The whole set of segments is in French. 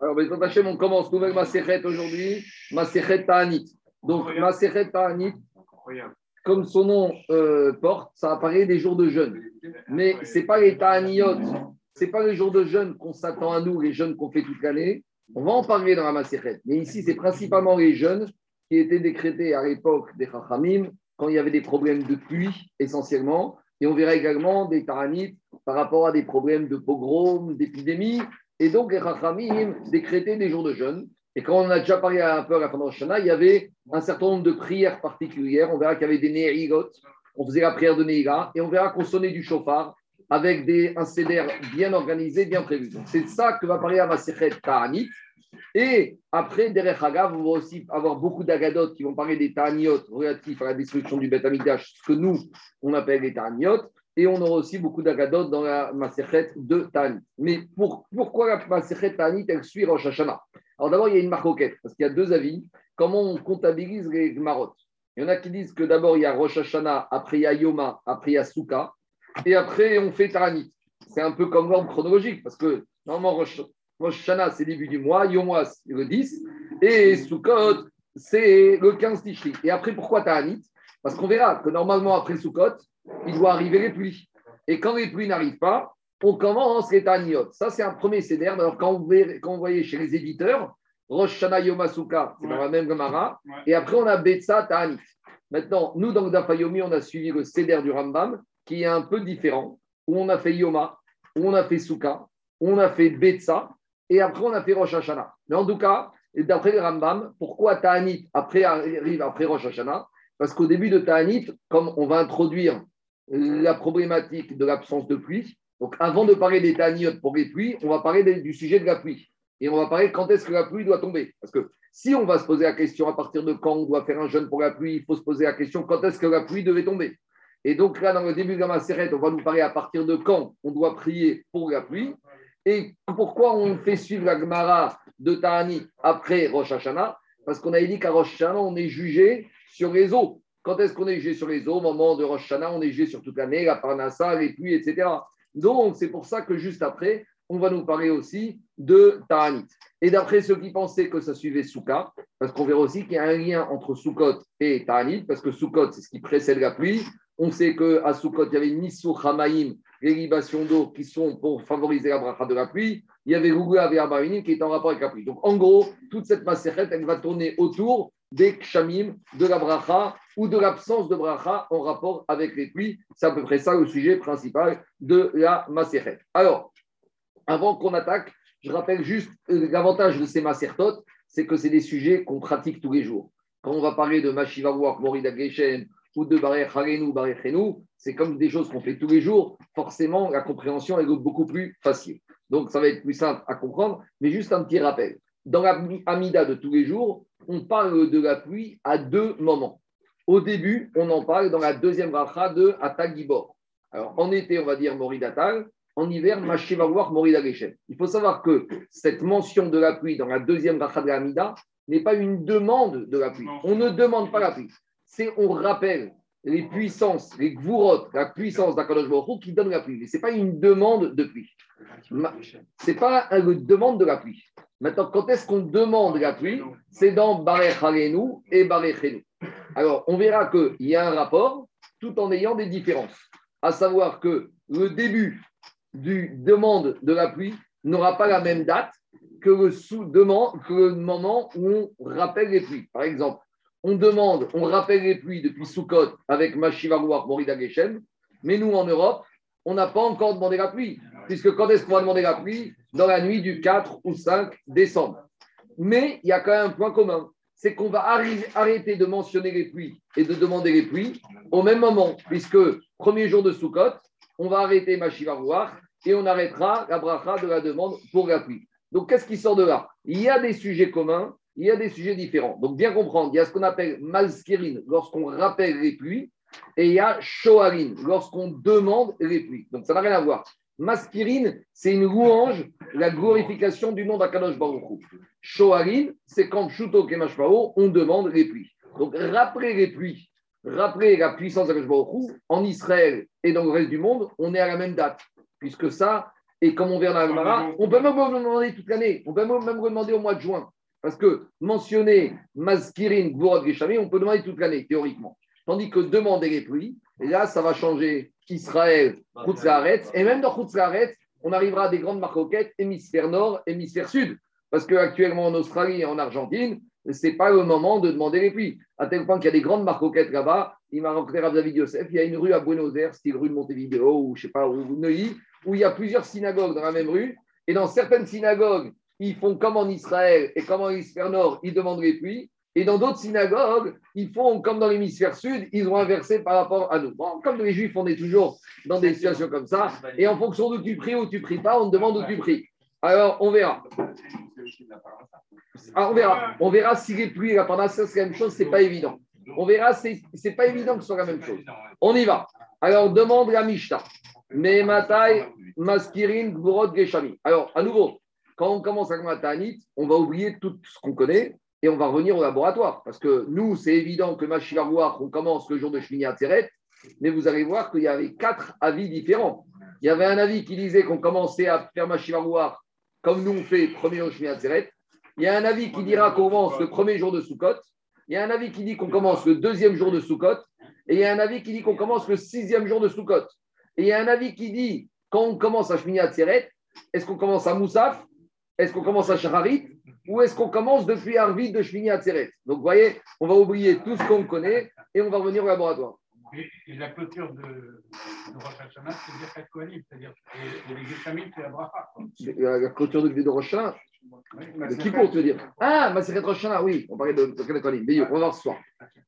Alors, Bezrat Hachem, on commence nouvelle Maserhet aujourd'hui, Maserhet Ta'anit. Donc, Maserhet Ta'anit, comme son nom euh, porte, ça apparaît des jours de jeûne. Mais ce n'est pas les Ta'aniot, ce n'est pas les jours de jeûne qu'on s'attend à nous, les jeûnes qu'on fait toute l'année. On va en parler dans la Maserhet. Mais ici, c'est principalement les jeûnes qui étaient décrétés à l'époque des Chachamim, quand il y avait des problèmes de pluie essentiellement. Et on verra également des Ta'anit par rapport à des problèmes de pogrom, d'épidémie. Et donc, les Chachamim décrétaient des jours de jeûne. Et quand on a déjà parlé un peu à la fin de il y avait un certain nombre de prières particulières. On verra qu'il y avait des Nehigot, on faisait la prière de Nehiga, et on verra qu'on sonnait du chauffard avec des, un CDR bien organisé, bien prévu. c'est ça que va parler à Maserhet Ta'anit. Et après, derrière Hagav, on va aussi avoir beaucoup d'agadotes qui vont parler des Ta'aniot relatifs à la destruction du Beth Amikdash, ce que nous, on appelle les Ta'aniot. Et on aura aussi beaucoup d'agadot dans la Maserhet de Ta'anit. Mais pourquoi la Maserhet Ta'anit, elle suit Rosh Hashanah? Alors d'abord, il y a une marcoquette, parce qu'il y a deux avis. Comment on comptabilise les marottes Il y en a qui disent que d'abord, il y a Rosh Hashanah, après il y a Yoma, après il y a Souka, et après, on fait Ta'anit. C'est un peu comme l'ordre chronologique, parce que normalement, Rosh, Hashanah, c'est début du mois, Yoma, c'est le 10, et Sukkot, c'est le 15 Tishri. Et après, pourquoi Ta'anit Parce qu'on verra que normalement, après Sukkot, il doit arriver les pluies. Et quand les pluies n'arrivent pas, on commence les Taniot. Ça, c'est un premier CDR. Alors, quand vous, quand voyez chez les éditeurs, Rosh Shana Yomasuka, c'est dans la même Gemara. Et après, on a Betsa Ta'anit. Maintenant, nous, dans Dafayomi, on a suivi le CDR du Rambam, qui est un peu différent, où on a fait Yoma, où on a fait Souka, où on a fait Betsa, et après, on a fait Rosh Hashanah. Mais en tout cas, d'après le Rambam, pourquoi Ta'anit après arrive après Rosh Hashanah? Parce qu'au début de Ta'anit, comme on va introduire la problématique de l'absence de pluie. Donc, avant de parler des taniotes pour les pluies, on va parler du sujet de la pluie. Et on va parler quand est-ce que la pluie doit tomber. Parce que si on va se poser la question à partir de quand on doit faire un jeûne pour la pluie, il faut se poser la question quand est-ce que la pluie devait tomber? Et donc là, dans le début de la Macérette, on va nous parler à partir de quand on doit prier pour la pluie. Et pourquoi on fait suivre la Gemara de Tahani après Rosh Hashanah? Parce qu'on a dit qu'à Rosh Hashanah, on est jugé sur les eaux. Quand est-ce qu'on est jugé sur les eaux Au moment de Rosh Hashanah, on est jugé sur toute l'année, la Parnassa, les pluies, etc. Donc, c'est pour ça que juste après, on va nous parler aussi de Ta'anit. Et d'après ceux qui pensaient que ça suivait Souka, parce qu'on verra aussi qu'il y a un lien entre Soukot et Ta'anit, parce que Soukot, c'est ce qui précède la pluie. On sait qu'à Soukot, il y avait Nissou Hamaim, les libations d'eau qui sont pour favoriser la bracha de la pluie. Il y avait Gougou et qui est en rapport avec la pluie. Donc, en gros, toute cette macérette, elle va tourner autour des kshamim, de la bracha ou de l'absence de bracha en rapport avec les pluies. C'est à peu près ça le sujet principal de la macérette. Alors, avant qu'on attaque, je rappelle juste euh, l'avantage de ces macertotes, c'est que c'est des sujets qu'on pratique tous les jours. Quand on va parler de Mashivawak, Morida Geshen ou de Barech Harenu, Barech c'est comme des choses qu'on fait tous les jours. Forcément, la compréhension est beaucoup plus facile. Donc, ça va être plus simple à comprendre, mais juste un petit rappel. Dans la Amida de tous les jours, on parle de la pluie à deux moments. Au début, on en parle dans la deuxième racha de Atagibor. Alors, en été, on va dire Moridatal. En hiver, Mashivawar Moridageshem. Il faut savoir que cette mention de la pluie dans la deuxième racha de l'Amida n'est pas une demande de la pluie. On ne demande pas la pluie. C'est on rappelle les puissances, les gvurot, la puissance d'Akadosh Baruch qui donne la pluie. Mais ce n'est pas une demande de pluie. Ce n'est pas une demande de la pluie. Maintenant, quand est-ce qu'on demande la pluie C'est dans Barech et Barech Alors, on verra qu'il y a un rapport tout en ayant des différences. À savoir que le début du demande de la pluie n'aura pas la même date que le, sous-demande, que le moment où on rappelle les pluies. Par exemple, on demande, on rappelle les pluies depuis Sukkot avec Mashivarouar Morida Geshem, mais nous en Europe, on n'a pas encore demandé la pluie, puisque quand est-ce qu'on va demander la pluie Dans la nuit du 4 ou 5 décembre. Mais il y a quand même un point commun, c'est qu'on va arrêter de mentionner les pluies et de demander les pluies au même moment, puisque premier jour de Sukkot, on va arrêter Mashivarouar et on arrêtera la bracha de la demande pour la pluie. Donc qu'est-ce qui sort de là? Il y a des sujets communs il y a des sujets différents. Donc, bien comprendre, il y a ce qu'on appelle malskirin lorsqu'on rappelle les pluies, et il y a shoarin lorsqu'on demande les pluies. Donc, ça n'a rien à voir. Maskirin, c'est une louange, la glorification du nom d'Akadosh Baruch Shoarin, c'est quand Shuto Kemashpao, on demande les pluies. Donc, rappeler les pluies, rappeler la puissance d'Akadosh Baruch en Israël et dans le reste du monde, on est à la même date, puisque ça, Et comme on verra dans la on peut même demander toute l'année. On peut même demander au mois de juin. Parce que mentionner Mazkirin, Gvorot, Geshami, on peut demander toute l'année, théoriquement. Tandis que demander les pluies, là, ça va changer Israël, Khutzlaharetz. Et même dans Khutzlaharetz, on arrivera à des grandes marcoquettes, hémisphère nord, hémisphère sud. Parce qu'actuellement, en Australie et en Argentine, ce n'est pas le moment de demander les pluies. À tel point qu'il y a des grandes marcoquettes là-bas. Il m'a rencontré à David Yosef. Il y a une rue à Buenos Aires, style rue de Montevideo ou je sais pas, ou Neuilly, où il y a plusieurs synagogues dans la même rue. Et dans certaines synagogues, ils font comme en Israël et comme en hémisphère nord, ils demandent les pluies. Et dans d'autres synagogues, ils font comme dans l'hémisphère sud, ils ont inversé par rapport à nous. Bon, comme les juifs, on est toujours dans des situations comme ça. Et en fonction d'où tu pries ou tu pries pas, on demande où tu pries. Alors, on verra. Ah, on verra. On verra si les pluies et la parnassa, c'est la même chose, c'est pas évident. On verra, c'est pas évident que ce soit la même chose. On y va. Alors, demande la Mishnah. Matai, Maskirin, Gvorot, Geshami. Alors, à nouveau, quand on commence à Tanit, on va oublier tout ce qu'on connaît et on va revenir au laboratoire. Parce que nous, c'est évident que voir on commence le jour de Shmini Atzeret, mais vous allez voir qu'il y avait quatre avis différents. Il y avait un avis qui disait qu'on commençait à faire Machivarouar comme nous on fait premier jour de Shmini Atzeret. Il y a un avis qui dira qu'on commence le premier jour de Sukkot. Il y a un avis qui dit qu'on commence le deuxième jour de Sukkot. Et il y a un avis qui dit qu'on commence le sixième jour de Sukkot. Et il y a un avis qui dit, quand on commence à Shmini Atzeret, est-ce qu'on commence à Moussaf? Est-ce qu'on commence à Shacharit Ou est-ce qu'on commence depuis Arvid de Shmini Atzeret? Donc vous voyez, on va oublier tout ce qu'on connaît et on va revenir au laboratoire. Et, la clôture de, de Rosh Hashanah, c'est Birkat Kohanim, c'est-à-dire les Geshamim, c'est la bracha. La clôture de, de Rosh Hashanah? De qui pour te dire? Ah, Maseret Rosh Hashanah, oui, on parlait de Birkat Kohanim. Mais on va voir ce soir.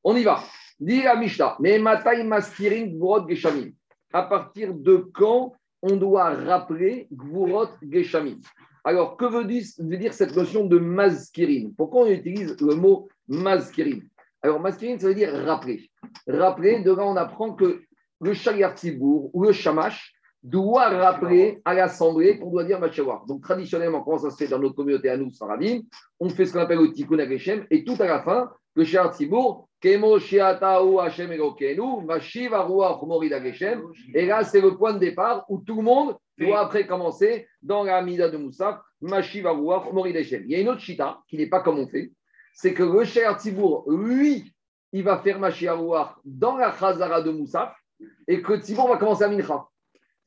On y va. Dis à Mishnah, mais Matai Maskirin Gvorot Geshamim. À partir de quand on doit rappeler Gvorot Geshamim? Alors, que veut dire, cette notion de mazkirin Pourquoi on utilise le mot mazkirin alors, masculine, ça veut dire rappeler. Rappeler, de on apprend que le Tibour ou le Shamash doit rappeler à l'Assemblée qu'on doit dire Machavar. Donc, traditionnellement, comment ça se fait dans notre communauté à nous, On fait ce qu'on appelle le Tikkun et tout à la fin, le Shaliar Tibour, Kemo Shiatao Hashem Elokenu, Mashiv Aruach Morid Ageshem. Et là, c'est le point de départ où tout le monde doit après commencer dans la Mida de Moussa, Mashiv Aruach Morid Ageshem. Il y a une autre chita qui n'est pas comme on fait c'est que le Cher Tibour, lui, il va faire Mashiach dans la Chazara de Moussaf et que Tibour va commencer à Mincha.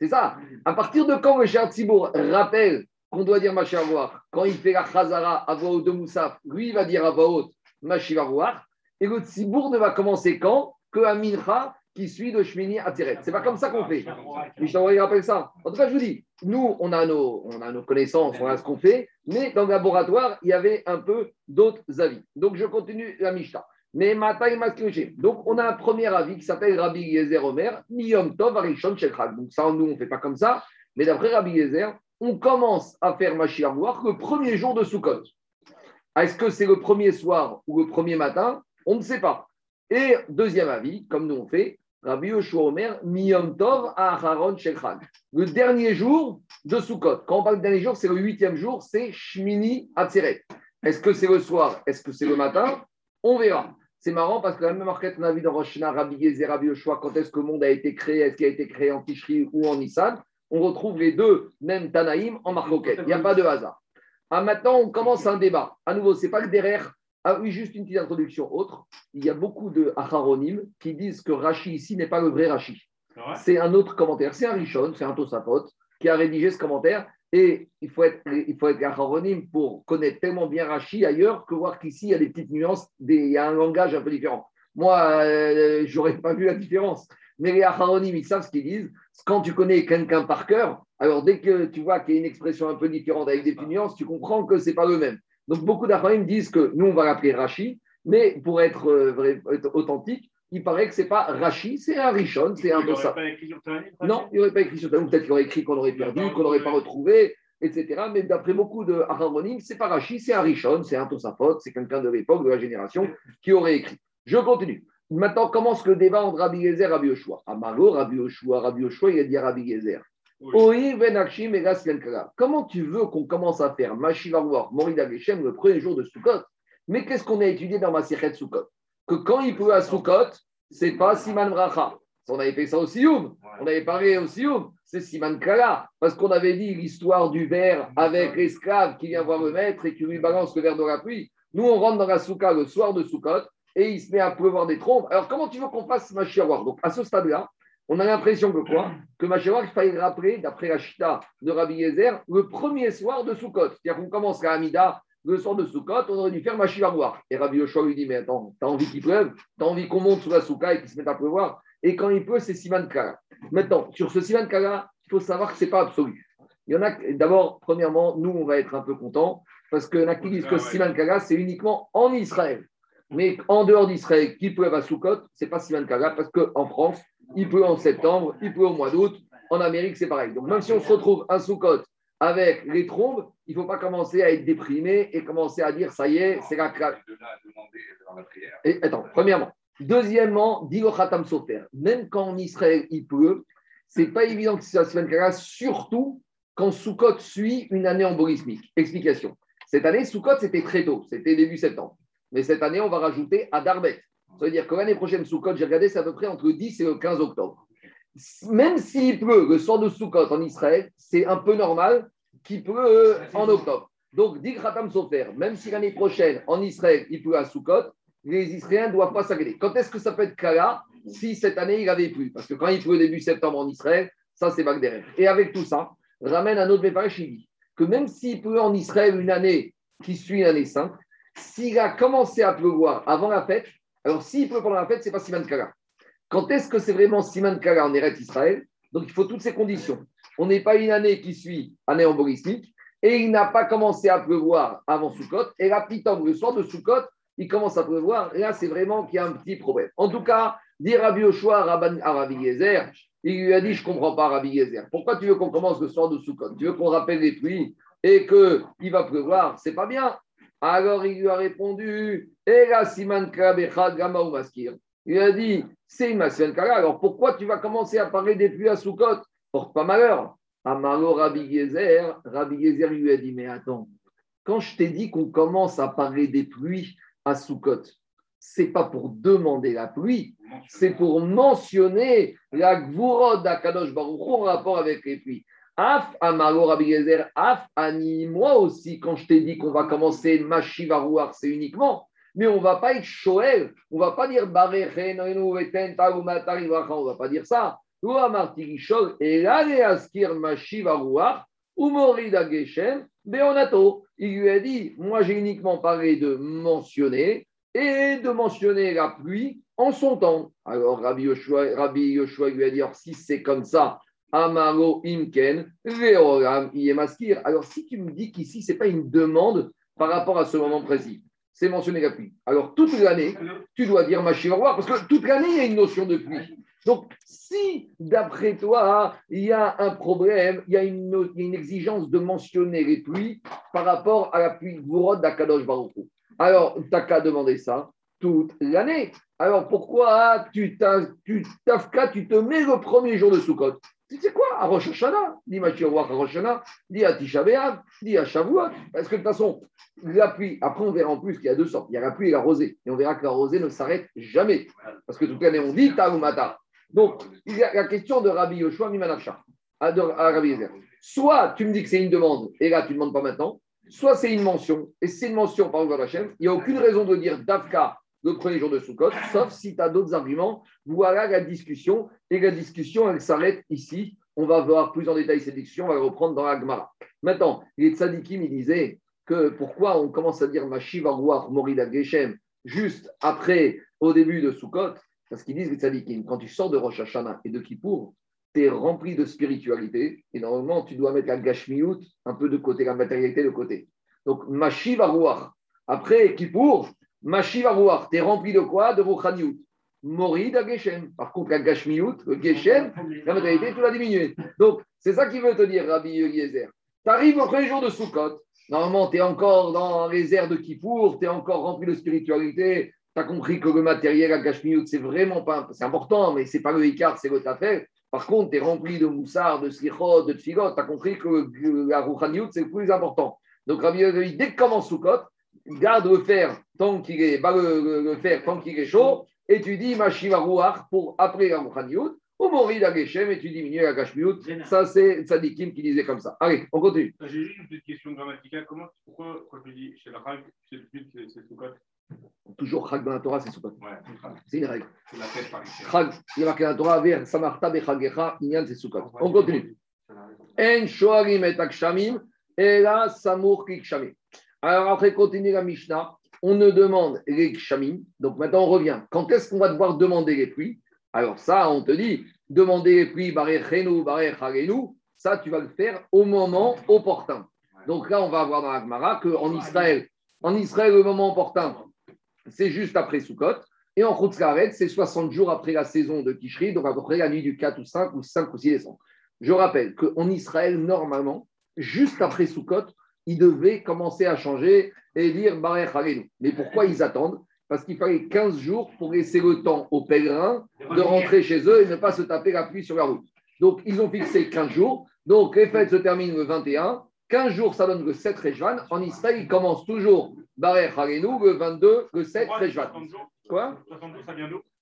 C'est ça. À partir de quand le Cher Tibour rappelle qu'on doit dire Mashiach quand il fait la Chazara à voix de Moussaf, lui, il va dire à voix haute Mashiach et le Tibour ne va commencer quand Que à Mincha qui suit de Shmini à Ce C'est pas comme ça qu'on fait. T'envoie rappelle ça. En tout cas, je vous dis, nous, on a nos, on a nos connaissances, on a ce qu'on fait, mais dans le laboratoire, il y avait un peu d'autres avis. Donc, je continue la Mishnah. Mais Donc, on a un premier avis qui s'appelle Rabbi Yezer Omer, Miyom Tov Arishon Shekhag. Donc, ça, nous, on ne fait pas comme ça. Mais d'après Rabbi Yezer, on commence à faire voir le premier jour de Sukkot. Est-ce que c'est le premier soir ou le premier matin? On ne sait pas. Et deuxième avis, comme nous on fait, Rabbi Yoshua Omer, Miyom Tov Aharon Shekhag. Le dernier jour de Sukkot. Quand on parle de dernier jour, c'est le huitième jour, c'est Shmini Atzeret. Est-ce que c'est le soir? Est-ce que c'est le matin? On verra. C'est marrant parce que la même marquette, on a vu dans Rosh Rabbi Yezer, Rabbi Yoshua, quand est-ce que le monde a été créé? Est-ce qu'il a été créé en Tishri ou en Nissan? On retrouve les deux, même Tanaïm, en marcoquette. Il n'y a pas de hasard. Ah, maintenant, on commence un débat. À nouveau, ce n'est pas le derrière ah oui, juste une petite introduction autre. Il y a beaucoup de acharonim qui disent que Rashi ici n'est pas le vrai Rashi. C'est un autre commentaire. C'est un Rishon, c'est un Tosafot qui a rédigé ce commentaire. Et il faut être, il faut être pour connaître tellement bien Rashi ailleurs que voir qu'ici, il y a des petites nuances, il y a un langage un peu différent. Moi, euh, je n'aurais pas vu la différence. Mais les acharonim, ils savent ce qu'ils disent. Quand tu connais quelqu'un par cœur, alors dès que tu vois qu'il y a une expression un peu différente avec des nuances, tu comprends que ce n'est pas le même. Donc beaucoup d'Achraïm disent que nous, on va l'appeler Rashi, mais pour être, euh, authentique, il paraît que ce n'est pas Rashi, c'est un Rishon, c'est un de ça. Non, il n'aurait pas écrit sur Talmud, peut-être qu'il aurait écrit qu'on aurait perdu, qu'on n'aurait pas retrouvé, etc. Mais d'après beaucoup de ce n'est pas Rashi, c'est un Rishon, c'est un Tosafot, c'est quelqu'un de l'époque, de la génération, qui aurait écrit. Je continue. Maintenant commence le débat entre Rabbi Gezer et Rabbi Yoshua? Amaro, Rabbi Yoshua, Rabbi Yoshua, il a dit Rabbi Gezer. Comment tu veux qu'on commence à faire Mashivaruach, Morida Geshem, le premier jour de Sukkot? Mais qu'est-ce qu'on a étudié dans ma de Sukkot? Que quand il pleut à Sukkot, c'est pas Siman Bracha. On avait fait ça au Sioum. On avait parlé au Sioum. c'est Siman Kala. Parce qu'on avait dit l'histoire du verre avec l'esclave qui vient voir le maître et qui lui balance le verre de la pluie. Nous, on rentre dans la souka le soir de Soukot et il se met à pleuvoir des trompes. Alors, comment tu veux qu'on fasse Machiawar Donc, à ce stade-là, on a l'impression que quoi? Que Machiawar, il fallait rappeler, d'après la chita de Rabbi Yezer, le premier soir de Soukot. C'est-à-dire qu'on commence la Hamida le soir de Soukot, on aurait dû faire Machiawar. Et Rabbi Yoshua lui dit Mais attends, t'as envie qu'il pleuve? T'as envie qu'on monte sous la souka et qu'il se mette à pleuvoir? Et quand il pleut, c'est Siman Kala. Maintenant, sur ce Siman Kala, il faut savoir que ce n'est pas absolu. Il y en a, d'abord, premièrement, nous, on va être un peu contents parce que a qui disent que Siman Kala, c'est uniquement en Israël. Mais en dehors d'Israël, qui peut à Soukot, ce n'est pas Siman Kala parce qu'en France, il peut en septembre, il peut au mois d'août. En Amérique, c'est pareil. Donc, même si on se retrouve à Soukot avec les trombes, il ne faut pas commencer à être déprimé et commencer à dire ça y est, c'est la craque. Et attends, premièrement. Deuxièmement, dit Khatam Soter, même quand en Israël il pleut, c'est pas évident que ça se fasse, surtout quand Soukot suit une année embolismique. Explication. Cette année, Soukot, c'était très tôt, c'était début septembre. Mais cette année, on va rajouter Adarbet. Ça veut dire que l'année prochaine, Soukot, j'ai regardé, c'est à peu près entre le 10 et le 15 octobre. Même s'il pleut le soir de Soukot en Israël, c'est un peu normal qu'il pleut en octobre. Donc, dit Khatam Sofer, même si l'année prochaine, en Israël, il pleut à Soukot, les Israéliens ne doivent pas s'agréer. Quand est-ce que ça peut être Kala si cette année il avait plu? Parce que quand il pleut début septembre en Israël, ça c'est derrière. Et avec tout ça, ramène un autre Méparech, il dit que même s'il pleut en Israël une année qui suit l'année sainte, s'il a commencé à pleuvoir avant la fête, alors s'il pleut pendant la fête, c'est pas Siman Kala. Quand est-ce que c'est vraiment Siman Kala en Eretz Israël? Donc il faut toutes ces conditions. On n'est pas une année qui suit année embolismique et il n'a pas commencé à pleuvoir avant Sukkot. Et là, le soir de Sukkot, il commence à pleuvoir. Et là, c'est vraiment qu'il y a un petit problème. En tout cas, dit Rabbi Yoshua à Rabbi Yezer, il lui a dit, je ne comprends pas Rabbi Yezer. Pourquoi tu veux qu'on commence le soir de Sukkot? Tu veux qu'on rappelle les pluies et qu'il va pleuvoir? C'est pas bien. Alors il lui a répondu, Il lui a dit, c'est une Kala. Alors pourquoi tu vas commencer à parler des pluies à Sukkot? Porte pas malheur. Amaro Rabbi Yezer, Rabbi Yezer lui a dit, mais attends, quand je t'ai dit qu'on commence à parler des pluies à Sukkot, c'est pas pour demander la pluie, c'est pour mentionner la Gvurod d'Akadosh Baruch en rapport avec les pluies. Af Amaro Rabbi Af Ani, moi aussi, quand je t'ai dit qu'on va commencer Mashivarouar, c'est uniquement, mais on va pas être Shoel, on va pas dire on va pas dire ça. Et là, Askir Mashivarouar, Umorida Geshem, Beonato. Il lui a dit Moi, j'ai uniquement parlé de mentionner et de mentionner la pluie en son temps. Alors, Rabbi Yoshua, Rabbi lui a dit Alors, si c'est comme ça, Amaro Imken, Veoram Yemaskir. Alors, si tu me dis qu'ici, ce n'est pas une demande par rapport à ce moment précis, c'est mentionner la pluie. Alors, toute l'année, tu dois dire Mashivarouar, parce que toute l'année, il y a une notion de pluie. Donc, si d'après toi, il y a un problème, il y a une, exigence de mentionner les pluies par rapport à la pluie Gourod d'Akadosh Baruch alors tu n'as qu'à demander ça toute l'année. Alors pourquoi tu, tu, tu te mets le premier jour de Sukkot? Tu sais quoi À Rosh Hashanah, dit Mathieu à Rosh Hashanah, dit à Tisha à. Parce que de toute façon, la pluie, après on verra en plus qu'il y a deux sortes. Il y a la pluie et la rosée. Et on verra que la rosée ne s'arrête jamais. Parce que toute l'année on dit Mata. Donc, il y a la question de Rabbi Yoshua Mimanacha, à, à Rabbi Yezer. Soit tu me dis que c'est une demande, et là tu ne demandes pas maintenant, soit c'est une mention, et c'est une mention par exemple il n'y a aucune raison de dire Davka le premier jour de Sukkot, sauf si tu as d'autres arguments. Voilà la discussion, et la discussion, elle s'arrête ici. On va voir plus en détail cette discussion, on va la reprendre dans la Gemara. Maintenant, les tzadikim, il disait que pourquoi on commence à dire Mashiv Morida Geshem juste après, au début de Sukkot, parce qu'ils disent, les tzadikim, quand tu sors de Rosh Hashanah et de Kippour, tu es rempli de spiritualité et normalement, tu dois mettre la gashmiout un peu de côté, la matérialité de côté. Donc, Mashiv Après Kippour, Mashiv tu es rempli de quoi? De Rochaniut. Morid à Geshem. Par contre, la gashmiout, le Geshem, la matérialité, tu l'as diminué. Donc, c'est ça qui veut te dire, Rabbi Eliezer. Tu arrives au premier jour de Sukkot. Normalement, tu es encore dans les airs de Kippour, tu es encore rempli de spiritualité, tu as compris que le matériel à Gashmiut, c'est vraiment pas. C'est important, mais c'est pas le Icar, c'est votre affaire. Par contre, tu es rempli de moussard, de slichot, de tfigot. Tu as compris que la c'est le plus important. Donc, Rabbi dès que commence Soukot, garde le fer tant qu'il est, bah, le, fer tant qu'il est chaud, et tu dis Mashiva pour après la Rouchaniout. Au Mori Geshem et tu diminues la Gashmiut. Ça, c'est Tzadikim qui disait comme ça. Allez, on continue. J'ai juste une petite question grammaticale. Comment, pourquoi, quand tu dis chez la Chag, c'est Soukot? Toujours Chag dans la Torah, c'est Soukot. Ouais, c'est une règle. C'est la fête par ici. Chag, il y a marqué dans la Torah, vers Samarta Bechagecha, Inyan, c'est Soukot. On continue. En Shoarim et Akshamim, et là, Samour Kikshamim. Alors après, continue la Mishnah. On ne demande les Kshamim. Donc maintenant, on revient. Quand est-ce qu'on va devoir demander les pluies alors ça, on te dit, demander les pluies, ça, tu vas le faire au moment opportun. Donc là, on va voir dans la Gemara qu'en Israël, en Israël, le moment opportun, c'est juste après Sukkot. Et en Khutzkaret, c'est 60 jours après la saison de Tishri, donc à peu près la nuit du 4 ou 5 ou 5 ou 6 décembre. Je rappelle qu'en Israël, normalement, juste après Sukkot, ils devaient commencer à changer et dire Barech Mais pourquoi ils attendent? Parce qu'il fallait 15 jours pour laisser le temps aux pèlerins de rentrer chez eux et ne pas se taper la pluie sur la route. Donc, ils ont fixé 15 jours. Donc, les fêtes se terminent le 21. 15 jours, ça donne le 7 Rejvan. En Israël, ils commencent toujours Harenu, le 22, le 7 Rejvan. Quoi?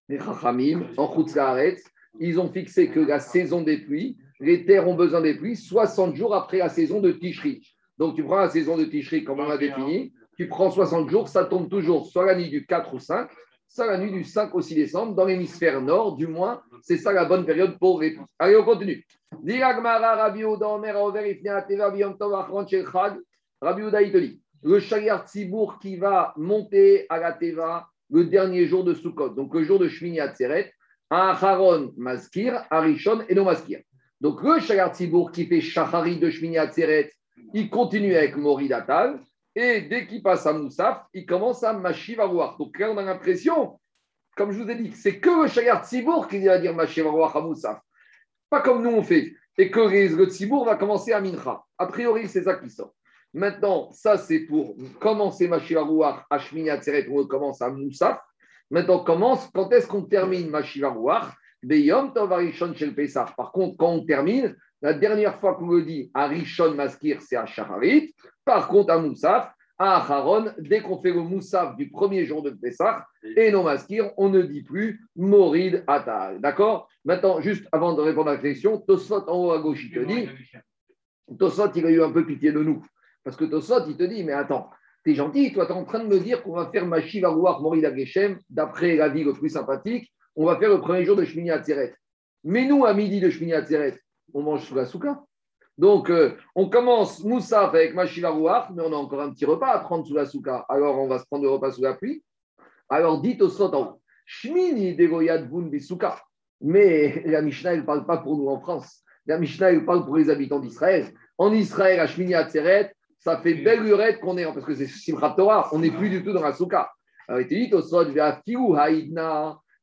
Les Chachamim, en Khutzlaaretz, ils ont fixé que la saison des pluies, les terres ont besoin des pluies 60 jours après la saison de Tishri. Donc, tu prends la saison de Tishri, comme on l'a défini, tu prends 60 jours, ça tombe toujours soit la nuit du 4 ou 5, soit la nuit du 5 au 6 décembre, dans l'hémisphère nord, du moins, c'est ça la bonne période pour les Allez, on continue. Rabbi il te dit, le Shayar Tzibour qui va monter à la Teva le dernier jour de Sukkot, donc le jour de Shmini Atzeret, un Haron Maskir, Arishon et no Maskir. Donc le Shayar Tzibour qui fait Shachari de Shmini Atzeret, il continue avec Moridatal. Et dès qu'il passe à Moussaf, il commence à Machivarouach. Donc là, on a l'impression, comme je vous ai dit, c'est que le Shayar Tzibour qui va dire Machivarouach à Moussaf. Pas comme nous on fait. Et que le Tzibour va commencer à Mincha. A priori, c'est ça qui sort. Maintenant, ça, c'est pour commencer Machivarouach à Shmini Atzeret, où on commence à Moussaf. Maintenant, commence, quand est-ce qu'on termine Pesach. Par contre, quand on termine, la dernière fois qu'on me dit à Rishon Maskir, c'est à Shaharit. Par contre, à Moussaf, à Acharon, dès qu'on fait le Moussaf du premier jour de Pessah, et non Maskir, on ne dit plus Morid Atal. D'accord? Maintenant, juste avant de répondre à la question, Tosfot en haut à gauche, il te dit Tosfot, il a eu un peu pitié de nous. Parce que Tosfot, il te dit Mais attends, t'es gentil, toi, tu es en train de me dire qu'on va faire Machiv Arouar Morid Ageshem, d'après la vie le plus sympathique, on va faire le premier jour de Shmini Atzeret. Mais nous, à midi de Shmini Atzeret, on mange sous la souka. Donc, euh, on commence Moussaf avec Machivarouach, mais on a encore un petit repas à prendre sous la souka. Alors, on va se prendre le repas sous la pluie. Alors, dites au Sotan, Shmini degoyad bun bisouka. Mais la Mishnah, ne parle pas pour nous en France. La Mishnah, parle pour les habitants d'Israël. En Israël, à Shmini Atzeret, ça fait belle lurette qu'on est, parce que c'est Simchat Torah, on n'est plus du tout dans la souka. Alors, il dit au Sot,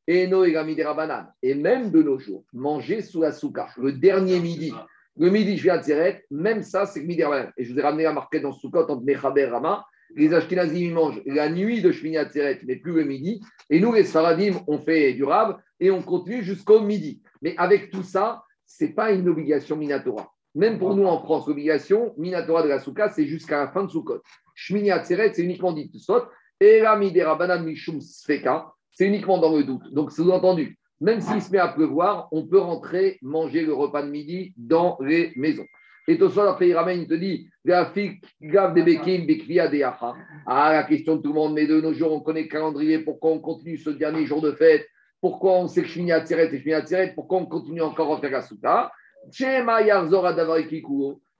haïdna, et même de nos jours, manger sous la souka, le dernier midi, le midi je viens même ça c'est midi Et je vous ai ramené la marquette dans Soukot entre Mechaber et Rama. Les Ashkenazim ils mangent la nuit de Shmini Atzeret, mais plus le midi. Et nous, les Sfaradim, on fait du rab et on continue jusqu'au midi. Mais avec tout ça, ce n'est pas une obligation Minatora. Même pour nous en France, l'obligation Minatora de la Souka, c'est jusqu'à la fin de Soukot. Shmini Atzeret, c'est uniquement dit Sot. Et la Midera Banan Mishum Sfeka, c'est uniquement dans le doute. Donc, sous-entendu, même s'il se met à pleuvoir, on peut rentrer manger le repas de midi dans les maisons. Et ça, après, il ramène, il te dit Ah, la question de tout le monde, mais de nos jours, on connaît le calendrier, pourquoi on continue ce dernier jour de fête? Pourquoi on sait que à tirer et à tirer Pourquoi on continue encore à faire la souta?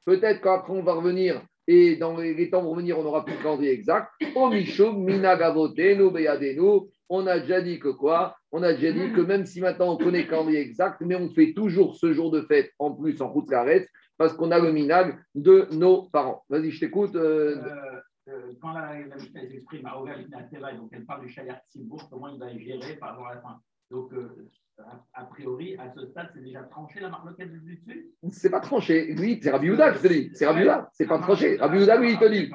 Peut-être qu'après, on va revenir et dans les temps vont venir, on n'aura plus le calendrier exact. On a déjà dit que quoi? On a déjà dit que même si maintenant on connaît le calendrier exact, mais on fait toujours ce jour de fête en plus en route carrette parce qu'on a le minag de nos parents. Vas-y, je t'écoute. Euh, euh, euh, quand la, la s'exprime à Ovel donc elle parle du Shayat Simbourg, comment il va gérer par rapport à la fin. Donc, a priori, à ce stade, c'est déjà tranché la marloquette du dessus C'est pas tranché. Lui, c'est Rabbi Houda qui te dit. C'est Rabbi Houda. C'est pas tranché. Rabbi Houda, lui, il te dit.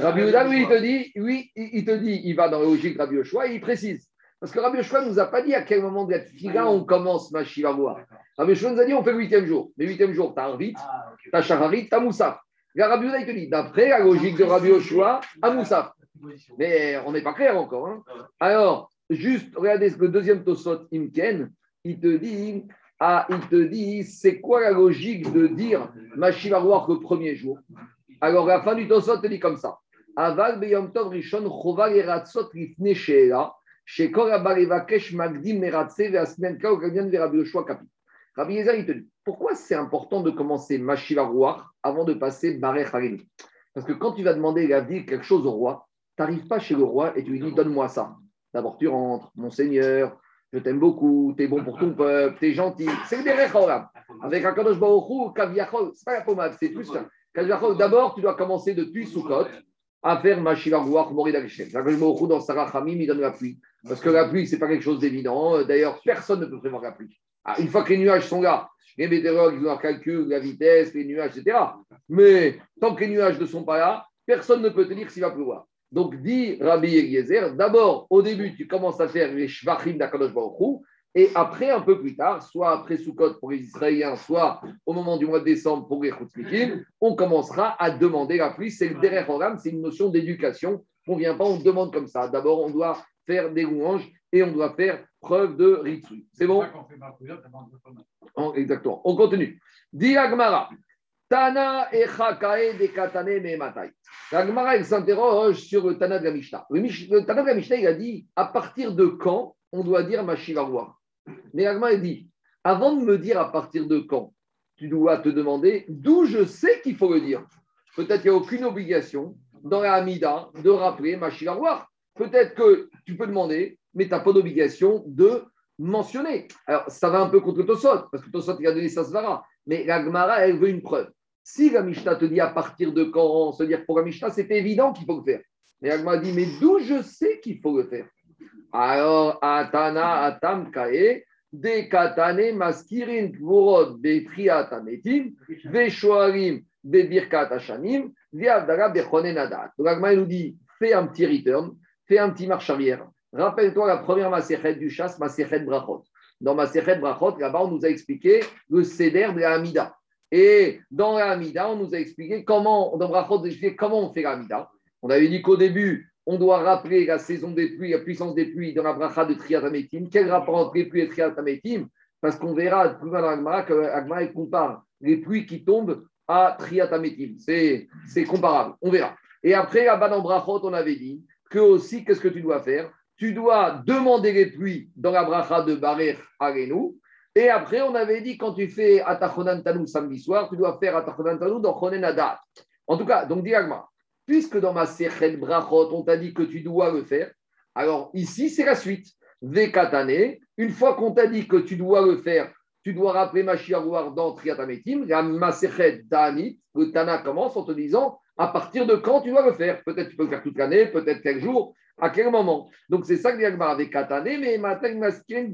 Rabbi Houda, lui, il te dit. Oui, il te dit. Il va dans la logique de Rabbi Yoshua et il précise. Parce que Rabbi Yoshua ne nous a pas dit à quel moment de la fila on commence ma voir. Rabbi Yoshua nous a dit on fait le huitième jour. Le huitième jour, tu as Arvit, tu as Shaharit, tu as Moussaf. Rabbi Houda, il te dit d'après la logique de Rabbi Yoshua, à Moussaf. Mais on n'est pas clair encore. Hein. Alors, Juste, regardez ce que le deuxième Tosot Imken, il te dit Ah, il te dit, c'est quoi la logique de dire Machivaroir le premier jour? Alors, la fin du Tosot te dit comme ça. Aval beyom tov rishon choval eratzot lifne sheela, shekor magdim meratse ve'asmen kao gagan ve'rabi Yoshua kapi. Rabbi Yezer, il te dit, pourquoi c'est important de commencer Machivaroir avant de passer Barech Harim Parce que quand tu vas demander la vie quelque chose au roi, tu n'arrives pas chez le roi et tu lui dis, donne-moi ça. D'abord, tu rentres, mon seigneur, je t'aime beaucoup, tu es bon pour ton peuple, tu es gentil. C'est le derech Avec un kadosh baruchou, kaviachol, c'est pas la pommade, c'est plus ça. D'abord, tu dois commencer depuis Soukot à faire Mashiva Ruach Morid Arishem. Kadosh baruchou, dans Sarah Hamim, il donne la pluie. Parce que la pluie, c'est pas quelque chose d'évident. D'ailleurs, personne ne peut prévoir la pluie. Ah, une fois que les nuages sont là, les météorologues, ils un calcul, la vitesse, les nuages, etc. Mais tant que les nuages ne sont pas là, personne ne peut te dire s'il va pleuvoir. Donc, dit Rabbi Eliezer, d'abord, au début, tu commences à faire les shvachim d'Akadosh Baruch et après, un peu plus tard, soit après Sukkot pour les Israéliens, soit au moment du mois de décembre pour les Chutzmikim, on commencera à demander la pluie. C'est le derrière c'est une notion d'éducation. On ne vient pas, on demande comme ça. D'abord, on doit faire des louanges et on doit faire preuve de ritsu. C'est bon Exactement. On continue. Dit Tana echakae de katane me matai. La s'interroge sur le Tana de la Mishnah. Le, Tana de la Mishnah, il a dit à partir de quand on doit dire Mashivarwa. Mais Agma, il dit avant de me dire à partir de quand, tu dois te demander d'où je sais qu'il faut le dire. Peut-être qu'il n'y a aucune obligation dans la Hamida de rappeler Mashivarwa. Peut-être que tu peux demander, mais tu n'as pas d'obligation de mentionner. Alors, ça va un peu contre Tosot, parce que Tosot, il a donné sa svara. Mais la Gemara, elle veut une preuve. Si la Mishnah te dit à partir de quand se dire pour la Mishnah, c'est évident qu'il faut le faire. Mais Agma dit, mais d'où je sais qu'il faut le faire? Alors, Atana Atam Kae, de Katane Maskirin Kvorod Betriat Ametim, Veshoarim Bebirkat Hashanim, Viavdara Bechonenadat. Donc Agma nous dit, fais un petit return, fais un petit marche arrière. Rappelle-toi la première Maserhet du chasse, Maserhet Brachot. Dans Maserhet Brachot, là-bas, on nous a expliqué le céder de la Hamida. Et dans la Hamida, on nous a expliqué comment, dans Brachot, comment on fait la Hamida. On avait dit qu'au début, on doit rappeler la saison des pluies, la puissance des pluies dans la bracha de Triatametim. Quel rapport entre les pluies et Triatametim Parce qu'on verra plus loin dans l'Agmara que compare les pluies qui tombent à Triatametim. C'est comparable, on verra. Et après, là-bas dans Brachot, on avait dit que aussi, qu'est-ce que tu dois faire? Tu dois demander les pluies dans la bracha de Barer Arenu et après, on avait dit, quand tu fais Atachonan Tanou samedi soir, tu dois faire Atachonan Tanou dans Chonen Adat. En tout cas, donc diagma, puisque dans ma Sechel Brachot, on t'a dit que tu dois le faire, alors ici, c'est la suite. Vekatane, une fois qu'on t'a dit que tu dois le faire, tu dois rappeler Mashiach dans Triatametim, la Maserhet Danit, le Tana commence en te disant à partir de quand tu dois le faire? Peut-être tu peux le faire toute l'année, peut-être quel jour, à quel moment? Donc c'est ça que Diagma avec Katane, mais Matin Maskin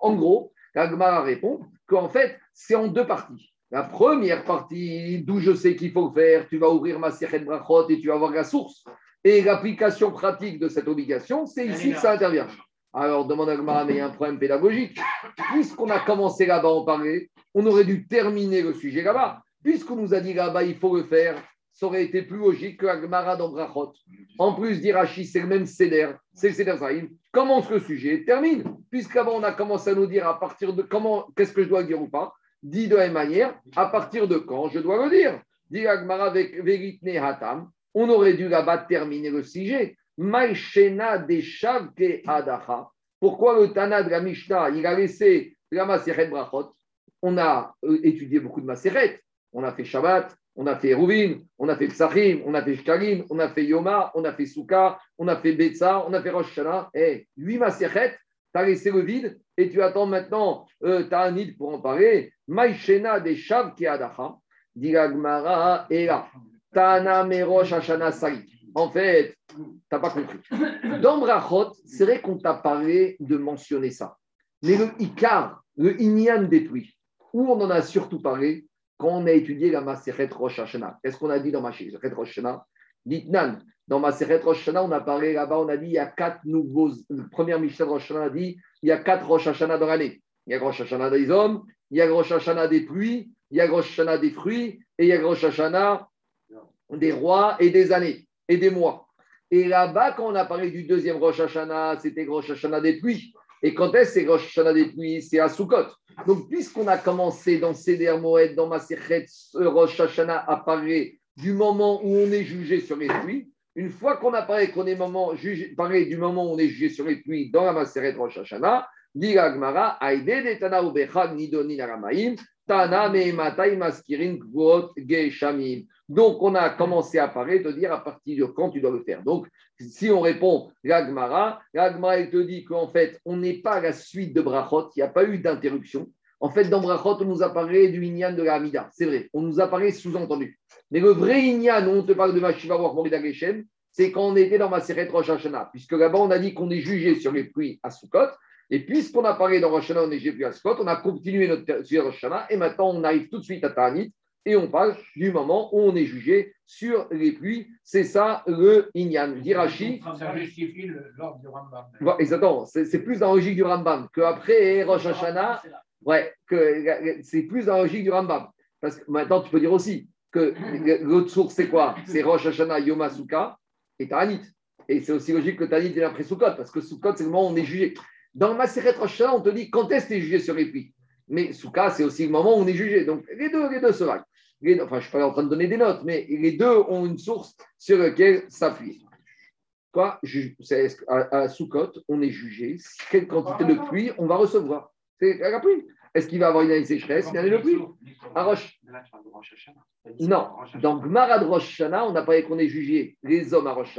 En gros, Agmara répond qu'en fait, c'est en deux parties. La première partie, d'où je sais qu'il faut le faire, tu vas ouvrir ma de Brachot et tu vas voir la source. Et l'application pratique de cette obligation, c'est ici que ça intervient. Alors, demande Agmara, mais il y a un problème pédagogique. Puisqu'on a commencé là-bas à en parler, on aurait dû terminer le sujet là-bas. Puisqu'on nous a dit là-bas, il faut le faire, ça aurait été plus logique que Agmara dans Brachot. En plus, d'Irachi, c'est le même Seder, c'est le Seder Zahim. Commence le sujet, termine. Puisqu'avant, on a commencé à nous dire à partir de comment, qu'est-ce que je dois dire ou pas. Dit de la même manière, à partir de quand je dois le dire. Dit Agmara avec Veritne Hatam, on aurait dû là-bas terminer le sujet. Adacha. Pourquoi le Tana de la Mishnah, il a laissé la Maseret Brachot? On a euh, étudié beaucoup de Maseret. On a fait Shabbat, on a fait Ruvin, on a fait Psachim, on a fait Shkalim, on a fait Yoma, on a fait Souka, on a fait Betsa, on a fait Rosh Hashanah. Eh, lui, Maserhet, tu as laissé le vide et tu attends maintenant, euh, pour en parler. Maïchena des Shav qui Adacha, Diragmara et là. Tana Merosh Hashanah Sari. En fait, tu n'as pas compris. Dans Brachot, c'est vrai qu'on t'a parlé de mentionner ça. Mais le Ikar, le Inyan pluies, où on en a surtout parlé, quand on a étudié la Maseret Rosh Hashanah, qu'est-ce qu'on a dit dans Maseret Rosh Hashanah? Ditnan, dans Maseret Rosh Hashanah, on a parlé là-bas, on a dit il y a quatre nouveaux. La première Mishnah Rosh a dit il y a quatre Rosh Hashanah dans l'année. Il y a Rosh Hashanah des hommes, il y a Rosh Hashanah des pluies, il y a Rosh Hashanah des fruits, et il y a Rosh Hashanah des rois et des années et des mois. Et là-bas, quand on a parlé du deuxième Rosh Hashanah, c'était Rosh Hashanah des pluies. Et quand est-ce c'est Rosh Hashanah des pluies? C'est à Sukkot. Donc, puisqu'on a commencé dans Seder Moed, dans Maserhet, Rosh Hashanah apparaît du moment où on est jugé sur les pluies, une fois qu'on apparaît qu'on est moment, jugé, parlé du moment où on est jugé sur les pluies dans la Maseret Rosh Hashanah, dit Agmara, Aide de Tana Ubechad Nidoni Naramaim, Tana Meematai Maskirin Kvot Geshamim. Donc, on a commencé à parler, de dire à partir de quand tu dois le faire. Donc, si on répond l'Agmara, l'Agmara, te dit qu'en fait, on n'est pas à la suite de Brachot, il n'y a pas eu d'interruption. En fait, dans Brachot, on nous a parlé du Inyan de la Hamida. C'est vrai, on nous a parlé sous-entendu. Mais le vrai Inyan, où on te parle de Mashiva Morida Geshem, c'est quand on était dans Maseret Rosh Hashanah. Puisque là-bas, on a dit qu'on est jugé sur les pluies à Sukkot. Et puisqu'on a parlé dans Rosh Hashanah, on est jugé à Sukkot, on a continué notre sur Rosh Hashanah. Et maintenant, on arrive tout de suite à Ta'anit. Et on parle du moment où on est jugé sur les pluies. C'est ça le Inyan. Dirachi. Ça justifie l'ordre du Rambam. exactement. C'est plus dans la logique du Rambam qu'après Rosh Hashanah. Ouais, que c'est plus dans la logique du Rambam. Parce que maintenant, tu peux dire aussi que l'autre source, c'est quoi? C'est Rosh Hashanah, Yom Asuka et Ta'anit. Et c'est aussi logique que Ta'anit est après Sukkot, parce que Sukkot, c'est le moment où on est jugé. Dans Maseret Rosh Hashanah, on te dit quand est-ce que tu es jugé sur les pluies? Mais Sukkot, c'est aussi le moment où on est jugé. Donc, les deux, les deux se valent. enfin, je ne suis pas en train de donner des notes, mais les deux ont une source sur laquelle s'appuyer. Quoi à, à on est jugé? Quelle quantité de pluie on va recevoir? C'est la pluie. Est-ce qu'il va avoir une année sécheresse? Il y a une pluie. À Roche. Non, dans Gmarad Rosh on pas dit qu'on est jugé les hommes à Rosh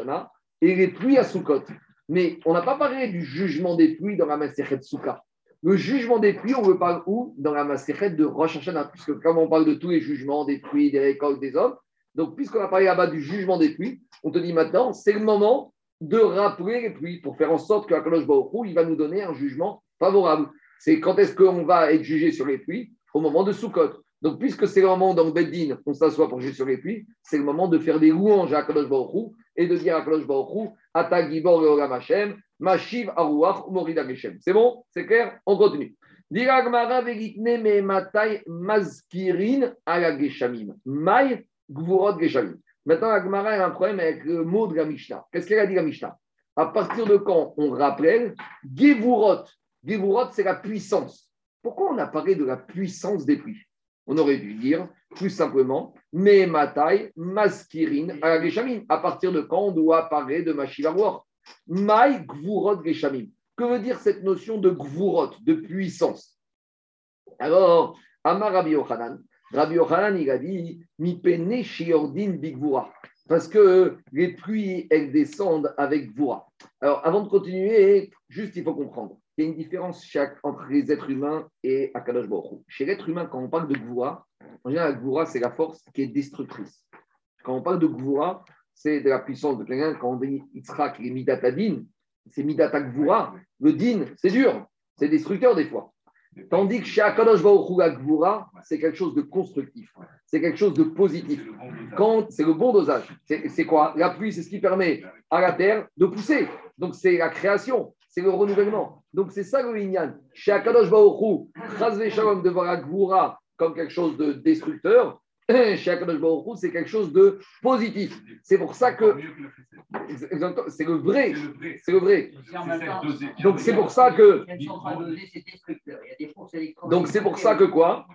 et les pluies à Sukkot. Mais on n'a pas parlé du jugement des pluies dans la Maserhet Souka. Le jugement des pluies, on veut parler où? Dans la Maserhet de Rosh Hashanah. Puisque comme on parle de tous les jugements des pluies, des récoltes, des hommes, donc puisqu'on a parlé là-bas du jugement des pluies, on te dit maintenant, c'est le moment de rappeler les pluies pour faire en sorte que Akadosh Baruch il va nous donner un jugement favorable c'est quand est-ce qu'on va être jugé sur les pluies? Au moment de Sukkot. Donc, puisque c'est le moment dans le Beddin, on s'assoit pour juger sur les pluies, c'est le moment de faire des louanges à Kadosh Baruch et de dire à Kadosh Baruch Ata Gibor Hashem, Mashiv Aruach. C'est bon? C'est clair? On continue. Diragmara vegitne me matai mazkirin ala geshamim. Mai gvurot geshamim. Maintenant, Agmara a un problème avec le mot de la Mishnah. Qu'est-ce qu'elle a dit la Mishnah? À partir de quand on rappelle Gevurot, Gevurot, c'est la puissance. Pourquoi on a parlé de la puissance des pluies? On aurait dû dire plus simplement, mais matai, maskirin, à partir de quand on doit parler de Mashivaroir Mai gvurot geshamim. Que veut dire cette notion de gvurot, de puissance? Alors, Amar Rabbi Yochanan, Rabbi Yochanan, il a dit, shiordin bigvura. Parce que les pluies, elles descendent avec voix. Alors, avant de continuer, juste il faut comprendre il y a une différence chaque, entre les êtres humains et Akadosh Baruch Chez l'être humain, quand on parle de Gvoura, en général, la Gvoura, c'est la force qui est destructrice. Quand on parle de Gvoura, c'est de la puissance de quelqu'un. Quand on dit Yitzhak et Midatadin, c'est Midata Gvoura. Le din, c'est dur, c'est destructeur des fois. Tandis que chez Akadosh Gvoura, c'est quelque chose de constructif, c'est quelque chose de positif. Quand c'est le bon dosage, c'est quoi? La pluie, c'est ce qui permet à la terre de pousser. Donc c'est la création c'est le renouvellement. Donc c'est ça le Inyan. Chez Akadosh Chazve Shalom de voir la comme quelque chose de destructeur, chez Akadosh Baruchou, c'est quelque chose de positif. C'est pour ça que. C'est le vrai. C'est le vrai. Donc c'est pour ça que. Donc c'est pour ça que quoi?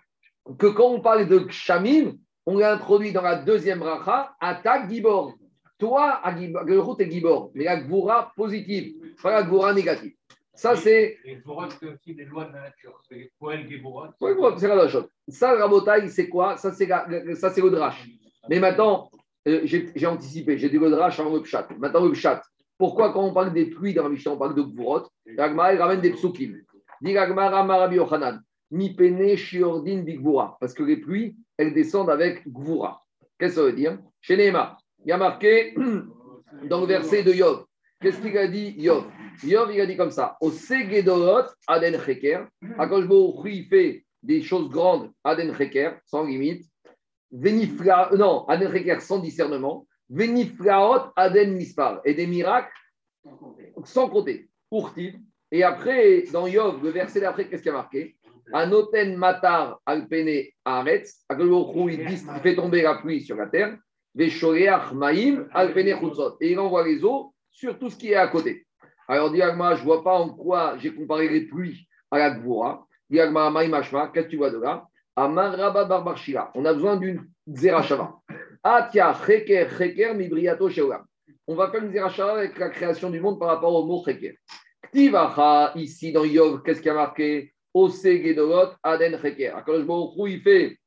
Que quand on parle de Kshamim, on l'a introduit dans la deuxième racha, attaque Gibor. Toi, le route est Gibor, mais la Gvoura positive, pas la Gvoura négative. Ça, c'est. Gvoura, c'est aussi des lois de la nature. C'est Poel Gibora. c'est la chose. Ça, la Rabotaille, c'est quoi? Ça, c'est le drache. Mais maintenant, euh, j'ai anticipé, j'ai dit le drache en Webchat. Maintenant, Webchat. Pourquoi, quand on parle des pluies dans la Mishnah, on parle de Gvorot? L'Agma, il ramène des psukim. Dit l'Agma, Ramarabi Yochanan. Mi pene shiordin bigvura. Parce que les pluies, elles descendent avec Gvura. Qu'est-ce que ça veut dire? Chez Neymar il y a marqué dans le verset de Yov. Qu'est-ce qu'il a dit Yov Yov, il a dit comme ça Au Segedorot, Aden Cheker. Akoshbo, il fait des choses grandes, Aden Cheker, sans limite. Venifla, non, Aden Cheker, sans discernement. Veniflaot, Aden Mispar. Et des miracles sans compter. Urtiv. Et après, dans Yov, le verset d'après, qu'est-ce qu'il y a marqué? Anoten Matar Alpene Aretz. Akoshbo, il fait tomber la pluie sur la terre. Et il envoie les eaux sur tout ce qui est à côté. Alors, dis moi je ne vois pas en quoi j'ai comparé les pluies à la Gvoura. Qu'est-ce que tu vois de là? Amar Rabba Barbarshila. On a besoin d'une Zerachava. Atia Cheker Cheker Mibriato Sheolam. On va faire une Zerachava avec la création du monde par rapport au mot Cheker. Ktivacha, ici dans Yov, qu'est-ce qui a marqué? Ose Gedolot Aden Cheker. Akadosh Baruch il fait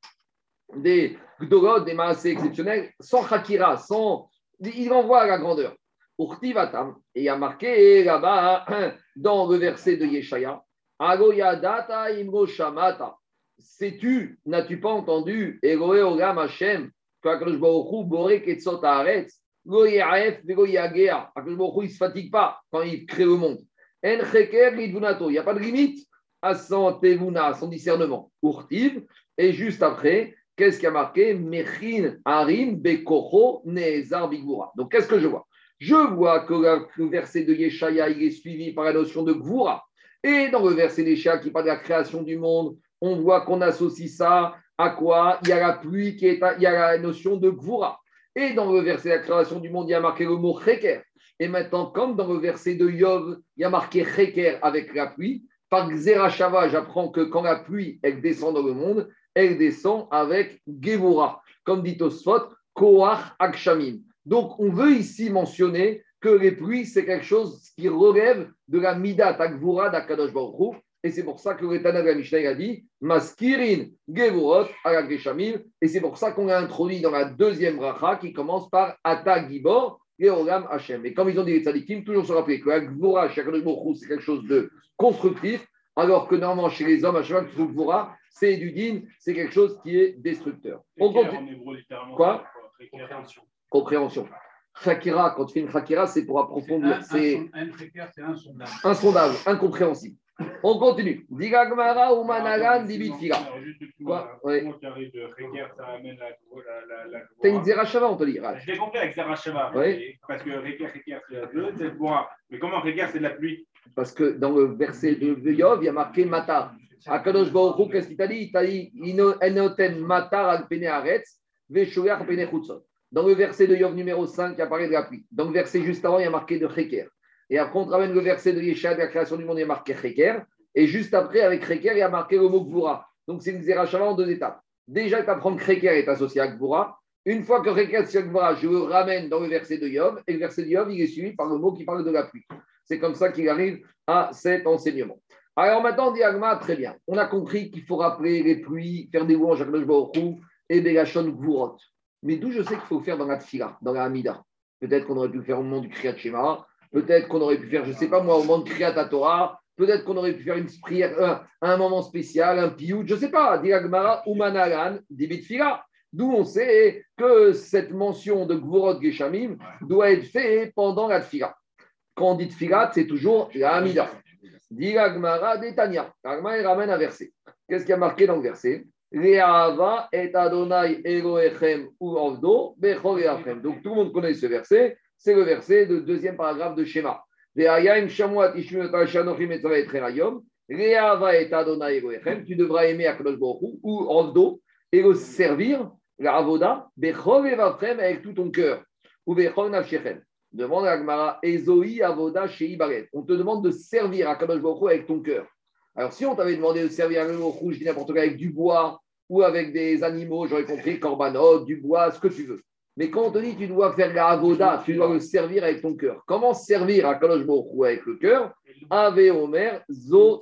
des Gdolot, des massés exceptionnels, sans Chakira, sans. Il envoie à la grandeur. Urtivatam. Et il y a marqué là-bas, dans le verset de Yeshaya, Agoyadata Imro Shamata. Sais-tu, n'as-tu pas entendu Eloé Olam Hashem, Borek Etzot Haaretz, Lo Yaef Vego Yagea. Akadosh il ne se fatigue pas quand il crée le monde. En Cheker. Il n'y a pas de limite à son à son discernement. Urtiv. Et juste après, qu'est-ce qui a marqué? Mechin Harim Bekocho Nezar Bigvura. Donc, qu'est-ce que je vois? Je vois que le verset de Yeshaya, il est suivi par la notion de Gvura. Et dans le verset d'Yeshaya qui parle de la création du monde, on voit qu'on associe ça à quoi? Il y a la pluie, qui est il y a la notion de Gvura. Et dans le verset de la création du monde, il y a marqué le mot Cheker. Et maintenant, comme dans le verset de Yov, il y a marqué Cheker avec la pluie, par Xerashava, j'apprends que quand la pluie, elle descend dans le monde, elle descend avec Gevura. Comme dit Osfot, Koach Akshamim. Donc, on veut ici mentionner que les pluies, c'est quelque chose qui relève de la Midat Akvura d'Akadosh Baruch et c'est pour ça que le Tana de la Mishnah a dit Maskirin Gevurot Geshamim. Et c'est pour ça qu'on l'a introduit dans la deuxième bracha qui commence par Ata Gibor et Olam Hashem. Et comme ils ont dit les tzadikim, toujours se rappeler que la Gvura chez c'est quelque chose de constructif, alors que normalement chez les hommes, à chaque fois Gvura, c'est du din, c'est quelque chose qui est destructeur. On continue. Quoi? Compréhension. Chakira, quand tu fais une Chakira, c'est pour approfondir. C'est un, insondable. Insondable, incompréhensible. On continue. Digagmara ou Managan dibitfila. Quoi Comment tu arrives de Reker, ça amène la. T'as une Zerachava, on te dit. Je l'ai compris avec Zerachava. Parce que Reker, Reker, c'est la c'est le Mais comment Reker, c'est de la pluie? Parce que dans le verset de Yov, il y a marqué Matar. Akadosh Baruch qu'est-ce qu'il t'a dit? Il t'a dit Enoten Matar al Pene Aretz, Veshoyach Pene Chutzot. Dans le verset de Yov numéro 5, il apparaît de la pluie. Dans le verset juste avant, il y a marqué de Reker. Et après, on ramène le verset de Yeshua de la création du monde, il y a marqué Reker. Et juste après, avec Reker, il y a marqué le mot Gvura. Donc, c'est une Zerachava en deux étapes. Déjà, tu apprends que Reker est associé à Gvura. Une fois que Reker est associé à je le ramène dans le verset de Yov. Et le verset de Yov, il est suivi par le mot qui parle de la pluie. C'est comme ça qu'il arrive à cet enseignement. Alors maintenant, Diagma, très bien. On a compris qu'il faut rappeler les pluies, faire des louanges à et des Gachon Gvurot. Mais d'où je sais qu'il faut faire dans la Tfila, dans la Hamida? Peut-être qu'on aurait pu faire au moment du Kriyat Shema, Peut-être qu'on aurait pu faire, je ne sais pas moi, au moment de Kriyat Torah. Peut-être qu'on aurait pu faire une prière, un, moment spécial, un piout, je ne sais pas. Diagmara ou Manalan, Fila. D'où on sait que cette mention de Gvorot Geshamim doit être faite pendant la Tfila. Quand on dit Tfila, c'est toujours la Amida. Diagmara d'Etania. Agma, ramène un verset. Qu'est-ce qui a marqué dans le verset? Re'ava et Adonai Elohechem ou Ovdo, Donc tout le monde connaît ce verset c'est le verset de deuxième paragraphe de Shema. Tu devras aimer Akadosh Baruch ou Rovdo et le servir, la avoda, avec tout ton cœur. Ou Demande à Agmara, Ezoi avoda chez On te demande de servir Akadosh Baruch avec ton cœur. Alors si on t'avait demandé de servir Baruch je dis n'importe quoi, avec du bois ou avec des animaux, j'aurais compris, corbanot, du bois, ce que tu veux. Mais quand on te dit tu dois faire la avoda, tu dois le servir avec ton cœur. Comment servir à Kalosh Baruch avec le cœur? Ave Omer Zo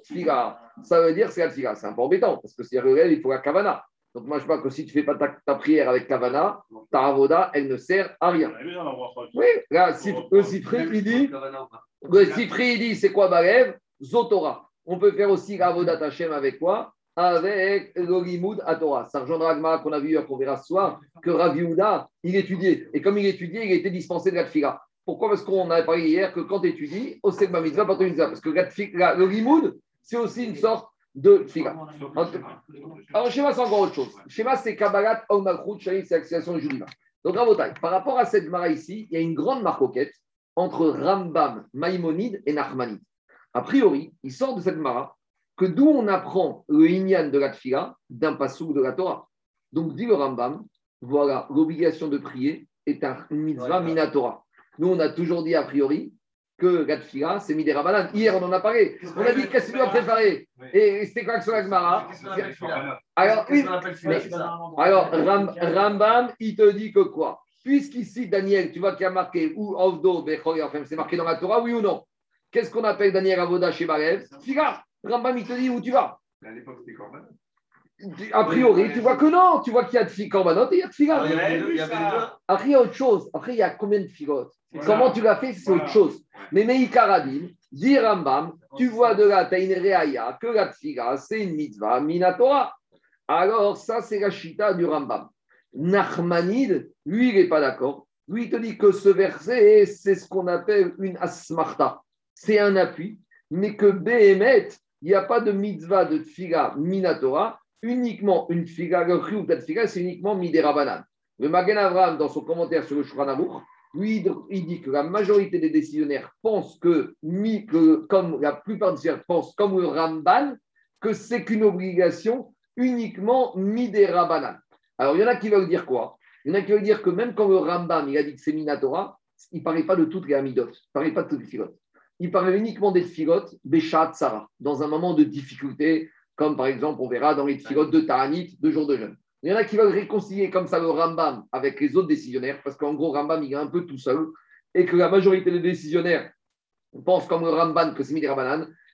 Ça veut dire c'est la. C'est un peu embêtant parce que c'est il faut la kavana. Donc moi je pas que si tu ne fais pas ta, prière avec kavana, ta avoda, elle ne sert à rien. Oui, là, le il dit, le il dit, c'est quoi Barev? Zotora. On peut faire aussi la avoda Tachem avec quoi? Avec l'Olimoud à Torah. Ça rejoindra qu'on a vu, qu'on verra ce soir, que Rav il étudiait. Et comme il étudiait, il était dispensé de la tfila. Pourquoi? Parce qu'on a parlé hier que quand tu étudies, au Segma Mitzvah, pas Parce que le Limoud, c'est aussi une sorte de tfila. Alors, schéma, c'est encore autre chose. Schéma, c'est Kabbalat, Omakrut, Shalit, c'est l'accession Judiva. Donc, Ravotai, par rapport à cette Mara ici, il y a une grande marcoquette entre Rambam, Maïmonide et Nachmanide. A priori, il sort de cette Mara que d'où on apprend le Inyan de la Tfila d'un passou de la Torah. Donc, dit le Rambam, voilà, l'obligation de prier est un mitzvah minatora. Nous, on a toujours dit a priori que la tfila, c'est Midera Banane. Hier, on en a parlé. On a dit qu'est-ce que tu dois préparer. Et c'était quoi que sur la Gemara Alors, oui, alors Rambam, il te dit que quoi? Puisqu'ici, Daniel, tu vois qu'il y a marqué ou Ovdo, enfin, c'est marqué dans la Torah, oui ou non? Qu'est-ce qu'on appelle Daniel Avoda chez Balev Tfila. Rambam, il te dit où tu vas. À l'époque, c'était a priori, tu vois que non. Tu vois qu'il y a de korbanot et il y a de figa. Après, il y a autre chose. Après, il y a combien de figotes Comment tu l'as fait, c'est autre chose. Mais Meikaradin, dit Rambam, tu vois de la Reaya que la tfiga, c'est une mitzvah minatora. Alors, ça, c'est la chita du Rambam. Nachmanid, lui, il n'est pas d'accord. Lui, il te dit que ce verset, c'est ce qu'on appelle une asmarta. C'est un appui, mais que Behemet, il n'y a pas de mitzvah de tfiga minatora uniquement une figa, le ou de figa, c'est uniquement midera banane. Le Magen Avram, dans son commentaire sur le Shuranamour, lui, il dit que la majorité des décisionnaires pensent que, comme la plupart des décisionnaires pensent, comme le Ramban, que c'est qu'une obligation uniquement midera banane. Alors, il y en a qui veulent dire quoi? Il y en a qui veulent dire que même quand le Ramban, il a dit que c'est Minatora, il ne parlait pas de toutes les Amidot, il ne parlait pas de toutes les filotes. Il parlait uniquement des filotes, Béchat, Sarah, dans un moment de difficulté, comme par exemple, on verra dans les filotes de Ta'anit, deux jours de jeûne. Il y en a qui veulent réconcilier comme ça le Rambam avec les autres décisionnaires, parce qu'en gros, Rambam, il est un peu tout seul, et que la majorité des décisionnaires pensent comme le Rambam que c'est Midi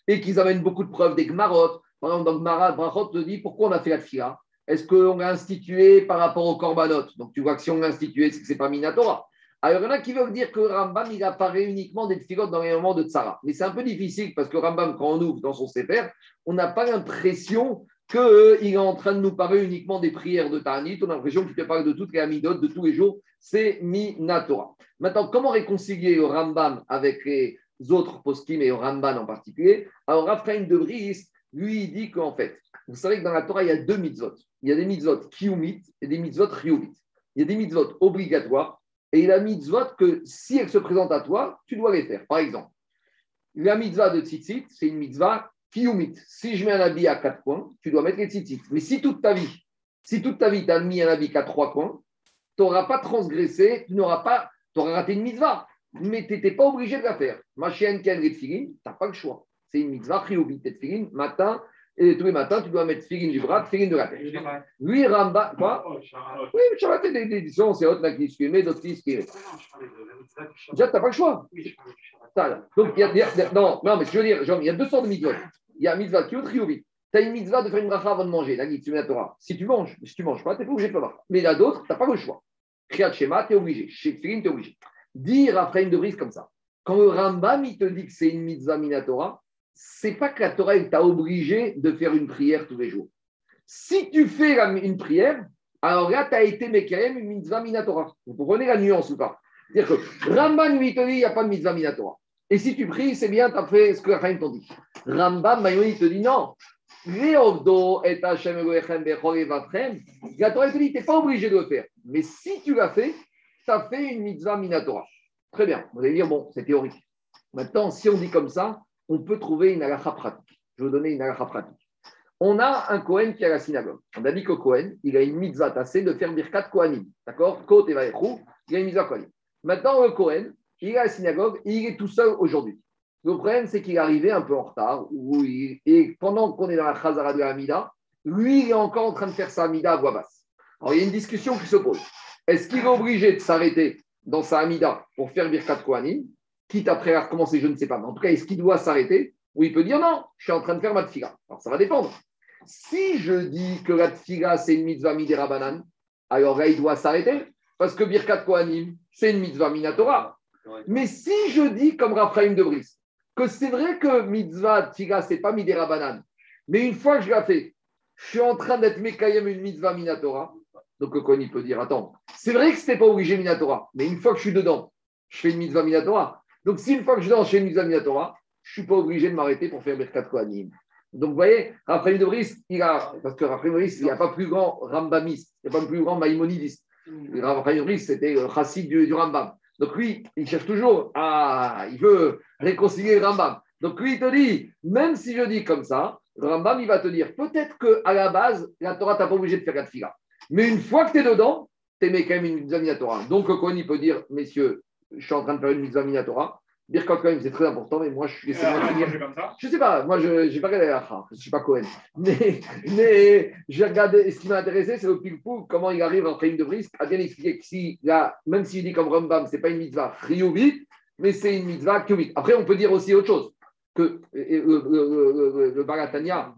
et qu'ils amènent beaucoup de preuves des Gmarot. Par exemple, dans Gmara, Brachot te dit pourquoi on a fait la tfila? Est-ce qu'on l'a institué par rapport au Korbanot? Donc tu vois que si on l'a institué, c'est que ce n'est pas Minatora. Alors, il y en a qui veulent dire que Rambam, il apparaît uniquement des filotes dans les moments de Tsara. Mais c'est un peu difficile parce que Rambam, quand on ouvre dans son Sefer, on n'a pas l'impression qu'il euh, est en train de nous parler uniquement des prières de Ta'anit. On a l'impression qu'il te parle de toutes les amidotes, de tous les jours. C'est Minatora. Maintenant, comment réconcilier le Rambam avec les autres poskim et le Ramban en particulier? Alors, Raphaël de Brice, lui, il dit qu'en fait, vous savez que dans la Torah, il y a deux mitzvot. Il y a des mitzvot kiumit et des mitzvot riumit. Il y a des mitzvot obligatoires et il a mitzvot que si elle se présente à toi, tu dois les faire. Par exemple, la mitzvah de tzitzit, c'est une mitzvah kiyumit. Si je mets un habit à quatre coins, tu dois mettre les tzitzit. Mais si toute ta vie, si toute ta vie, tu as mis un habit à trois coins, tu n'auras pas transgressé, tu n'auras pas, tu raté une mitzvah. Mais tu n'étais pas obligé de la faire. Ma chienne, ken tu n'as pas le choix. C'est une mitzvah kiyumit, et matin, et tous les matins, tu dois mettre filine du bras, filine de la tête. Lui, Ramba, quoi oh, Oui, Shabbat, c'est des éditions, c'est autre là qui se met, d'autres qui se Déjà, tu n'as pas le choix. Donc, il y a, non, non, mais je veux dire, il y a deux sortes de mitzvot. Il y a mitzvah qui est triovit. Tu as une mitzvah de faire une bracha avant de manger, la tu mets la Torah. Si tu manges, si tu ne manges pas, tu n'es pas obligé de faire Mais il y a d'autres, tu n'as pas le choix. Kriyat Shema, tu es obligé. Chez Filine, tu es obligé. Dire après une de brise comme ça. Quand le Rambam, il te dit que c'est une mitzvah minatora, c'est pas que la Torah t'a obligé de faire une prière tous les jours. Si tu fais une prière, alors là, tu as été Mekerem, une mitzvah minatora. Vous comprenez la nuance ou pas? C'est-à-dire que Rambam lui il n'y a pas de mitzvah minatora. Et si tu pries, c'est bien, tu as fait ce que Rahim t'ont dit. Rambam, il te dit non. La Torah te dit, tu n'es pas obligé de le faire. Mais si tu l'as fait, tu as fait une mitzvah minatora. Très bien. Vous allez dire, bon, c'est théorique. Maintenant, si on dit comme ça, on peut trouver une halakha pratique. Je vais vous donner une halakha pratique. On a un Kohen qui est à la synagogue. On a dit que Kohen, il a une mitzvah tassée de faire Birkat Kohanim. D'accord? Kote et il a une mitzvah Kohanim. Maintenant, le Kohen, il est à la synagogue et il est tout seul aujourd'hui. Le problème, c'est qu'il est arrivé un peu en retard. et pendant qu'on est dans la Chazara de la lui, il est encore en train de faire sa Amida à voix basse. Alors, il y a une discussion qui se pose. Est-ce qu'il est obligé de s'arrêter dans sa Amida pour faire Birkat Kohanim? Quitte après à recommencer, je ne sais pas. Mais en tout cas, est-ce qu'il doit s'arrêter Ou il peut dire non, je suis en train de faire ma tfiga. Alors ça va dépendre. Si je dis que la tfiga, c'est une mitzvah midera banane, alors là, il doit s'arrêter. Parce que Birkat Kohanim, c'est une mitzvah minatora. Mais si je dis, comme Raphaël de Brice, que c'est vrai que mitzvah tfiga, c'est pas midera banane, mais une fois que je la fais, je suis en train d'être mekayem une mitzvah minatora. Donc le Kohen, peut dire, attends, c'est vrai que ce n'était pas obligé minatora, mais une fois que je suis dedans, je fais une mitzvah minatora. Donc, si une fois que je suis dans chez Torah, je ne suis pas obligé de m'arrêter pour faire Birkat Kohanim. Donc, vous voyez, Raphaël de Brice, il a, parce que Raphaël de Brice, il n'y a pas plus grand Rambamiste, il n'y a pas plus grand Maïmonidiste. Raphaël de Brice, c'était le chassid du, Rambam. Donc, lui, il cherche toujours à. Il veut réconcilier le Rambam. Donc, lui, il te dit, même si je dis comme ça, le Rambam, il va te dire, peut-être qu'à la base, la Torah, tu n'as pas obligé de faire la fila. Mais une fois que tu es dedans, tu mets quand même une Torah. Donc, le Kohen, il peut dire, messieurs, je suis en train de faire une mitzvah Minatora. Birkat Kohen, c'est très important, mais moi, je suis. laissé comme ça Je sais pas, moi, je n'ai pas regardé la je ne suis pas Cohen. Mais, mais j'ai regardé, ce qui m'a intéressé, c'est le pile comment il arrive en une de brise, à bien expliquer que si, là, même s'il dit comme Rambam, ce n'est pas une mitzvah vite, mais c'est une mitzvah kiyuvit. Après, on peut dire aussi autre chose, que le, le, le, Baratania,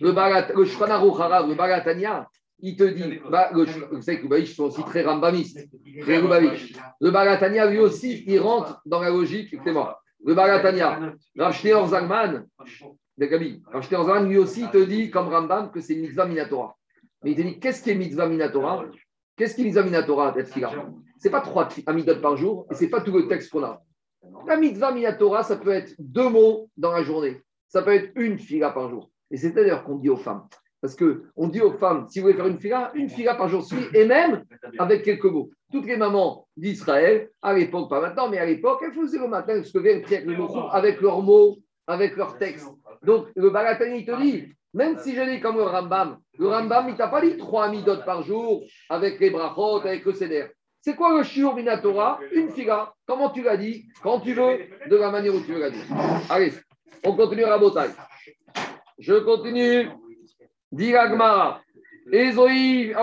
le, Barat, le le Baratania, il te dit, bah, vous savez que les sont aussi très rambamistes, très Le Baratania, lui aussi, il rentre dans la logique, écoutez-moi, le Baratania, Rav Zalman, Zalman, lui aussi, il te dit, comme Rambam, que c'est mitzvah minatora. Mais il te dit, qu'est-ce qui est mitzvah minatora? Qu'est-ce qui est mitzvah minatora, Ce n'est pas trois amidot par jour, et ce n'est pas tout le texte qu'on a. La mitzvah minatora, ça peut être deux mots dans la journée. Ça peut être une fila par jour. Et c'est d'ailleurs qu'on dit aux femmes. Parce qu'on dit aux femmes, si vous voulez faire une fila, une fila par jour suit, et même avec quelques mots. Toutes les mamans d'Israël, à l'époque, pas maintenant, mais à l'époque, elles faisaient le matin, ce que vient avec, avec leurs mots, avec leurs textes. Donc, le Balatani, te dit, même si je dis comme le Rambam, le Rambam, il t'a pas dit trois midot par jour avec les brachot, avec le seder. C'est quoi le shiur minatora Une fila. Comment tu l'as dit Quand tu veux, de la manière où tu l'as dit. Allez, on continue à Botaï. Je continue. Diragmara. Ezoï,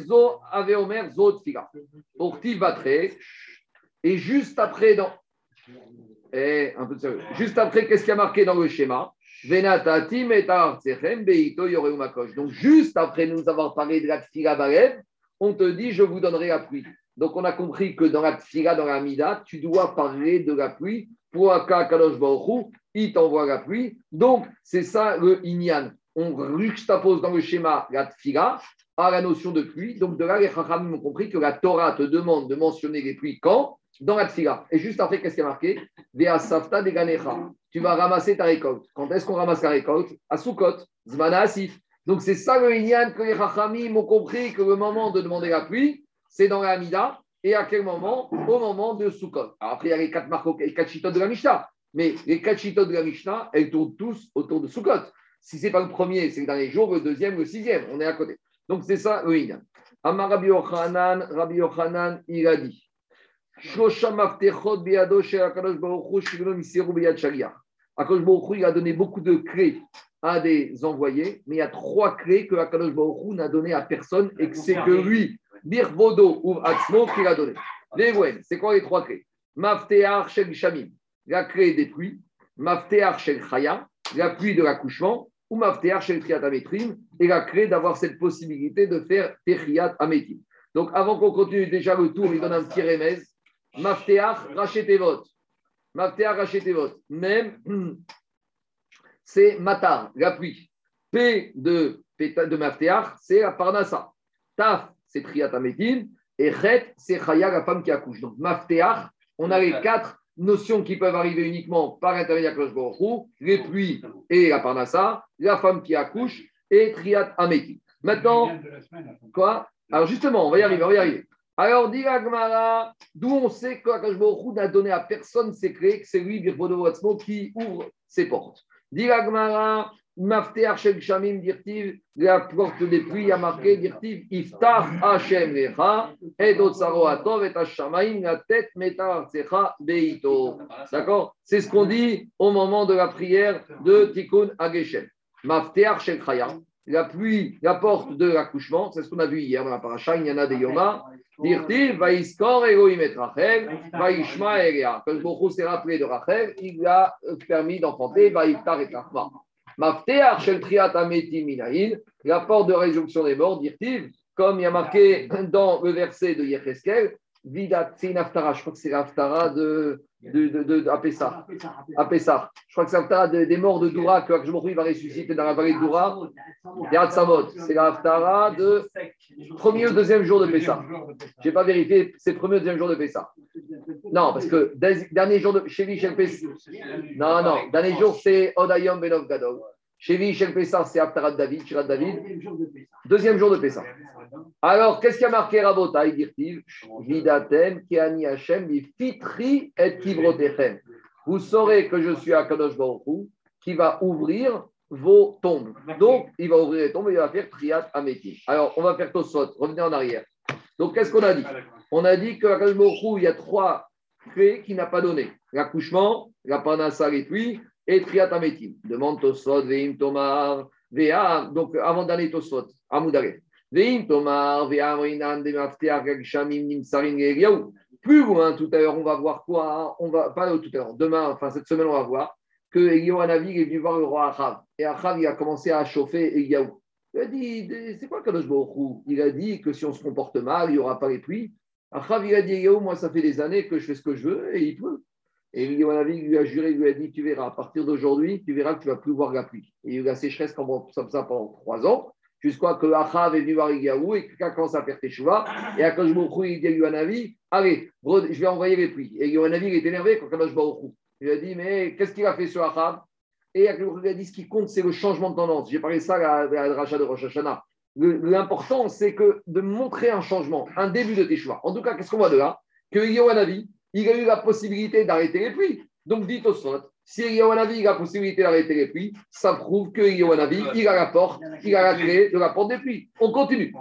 Zo, Aveomer, Zo, Tfila. Et juste après, dans. Et un peu de sérieux. Juste après, qu'est-ce qui a marqué dans le schéma? Donc, juste après nous avoir parlé de la tfila Barev, on te dit Je vous donnerai la pluie. Donc, on a compris que dans la tfila, dans la mida, tu dois parler de la pluie. Pour Kadosh Baruch il t'envoie la pluie. Donc, c'est ça le Inyan on juxtapose dans le schéma la tfila à la notion de pluie. Donc de là, les Chachamim ont compris que la Torah te demande de mentionner les pluies quand? Dans la tfila. Et juste après, qu'est-ce qui est marqué? Vea safta de Tu vas ramasser ta récolte. Quand est-ce qu'on ramasse la récolte? À Sukkot, Zmana Asif. Donc c'est ça le Inyan que les Chachamim ont compris que le moment de demander la pluie, c'est dans la Amida. Et à quel moment? Au moment de. Alors après, il y a les quatre, marques, les quatre de la Mishnah. Mais les quatre de la Mishnah, elles tournent tous autour de Sukkot. Si ce n'est pas le premier, c'est le dernier jour, le deuxième, le sixième. On est à côté. Donc c'est ça Inyan. Amar Rabbi Yochanan, Rabbi Yochanan, il a dit il a donné beaucoup de clés à des envoyés, mais il y a trois clés que Akadosh Baruch n'a donné à personne et que c'est que lui, Birvodo ou Atzmo, qu'il a donné. C'est quoi les trois clés? Maftear Shel Shamim, la clé des pluies, Maftear Shel Chaya, la pluie de l'accouchement, ou Maftear chez le Ametrim, et a créé d'avoir cette possibilité de faire Techriat Ametrim. Donc avant qu'on continue déjà le tour, il donne un petit remez. Maftear, rachetez votre. Maftear, rachetez votre. Même, c'est Matar, la pluie. P de, de Maftear, c'est la Parnassa. Taf, c'est Triat Ametrim. Et Chet, c'est Chaya, la femme qui accouche. Donc Maftear, on a les quatre notions qui peuvent arriver uniquement par l'intermédiaire de Borou, les pluies et la parnassa, la femme qui accouche et Triat Ameti. Maintenant, quoi? Alors justement, on va y arriver, on va y arriver. Alors, dit d'où on sait que n'a donné à personne ses clés, que c'est lui, Birbodo qui ouvre ses portes. Dit Mafter Shel Shamim dirtiv, la porte des pluies a marqué dirtiv, Iftach Hashem Lecha, et Otsaro Atov et Hashamaim, la tête Metar Tsecha Beito. D'accord? C'est ce qu'on dit au moment de la prière de Tikkun Ageshem. Mafter Shel Chaya, la pluie, la porte de l'accouchement, c'est ce qu'on a vu hier dans la paracha, il y en a des Yoma. Dirtiv, Vaïskor Elohim et Rachel, Vaïshma Elia. Quand le s'est rappelé de Rachel, il a permis d'enfanter Vaïftar et Rachma. Maftear shel triat minahin, la porte de résurrection des morts, dit-il, comme il y a marqué dans le verset de Yecheskel, Vidat, c'est une aftara, je crois que c'est l'aftara de, de, de, de. Je crois que c'est l'aftara des morts de Doura que Akjmouri va ressusciter dans la vallée de Doura. Yad Samot, c'est l'aftara de premier ou deuxième jour de Pessah. Je n'ai pas vérifié, c'est le premier ou deuxième jour de Pessah. Non, parce que dernier jour de chez Michel Pessah. Non, non, dernier jour c'est Odayom Benov Gadol. Chez Michel Pessah, c'est Aftara de David, Shirat David. Deuxième jour de Pessah. Alors, qu'est-ce qui a marqué Rabotai, dit-il Vidatem, Kiani Hashem, Fitri et Kivrotechem. Vous saurez que je suis à Kadosh Baruch qui va ouvrir vos tombes. Donc, il va ouvrir les tombes et il va faire Triat Ameti. Alors, on va faire Tosot. Revenez en arrière. Donc, qu'est-ce qu'on a dit? On a dit qu'à Kadosh Baruch il y a trois créé qui n'a pas donné. L'accouchement, la panassa, les pluies et triatamétim. Demande Tosfot, Veim Tomar, Vea, donc avant d'aller Tosfot, Amoudare. Veim Tomar, Vea, Moinan, Demaftea, Gagshamim, Nimsarin, Eliaou. Plus loin, tout à l'heure, on va voir quoi On va, pas tout à l'heure, demain, enfin cette semaine, on va voir que Eliyahu Hanavi est venu voir le roi Achav. Et Achav, il a commencé à chauffer Eliyahu. Il a dit, c'est quoi Kadosh Baruch Il a dit que si on se comporte mal, il n'y aura pas les pluies. Achav, il a dit, Eliyahu, moi, ça fait des années que je fais ce que je veux et il pleut. Et Hanavi lui a juré, lui a dit, tu verras, à partir d'aujourd'hui, tu verras que tu vas plus voir la pluie. Et il y a eu la sécheresse comme ça pendant trois ans, jusqu'à ce que Achav est venu voir Eliyahu et quelqu'un commence à faire Teshuvah. Et à Baruch il dit à Hanavi, allez, je vais envoyer les pluies. Et Hanavi, il est énervé quand Baruch il a dit, mais qu'est-ce qu'il a fait sur Achab Et il a dit, ce qui compte, c'est le changement de tendance. J'ai parlé ça à la rachat de Rosh Hashanah. L'important, c'est que de montrer un changement, un début de choix. En tout cas, qu'est-ce qu'on voit de là? Que Yohanavi, il a eu la possibilité d'arrêter les pluies. Donc, dites au slot, si Yohanavi a la possibilité d'arrêter les pluies, ça prouve que Yohanavi, il a la porte, il a la clé de la porte des pluies. On continue.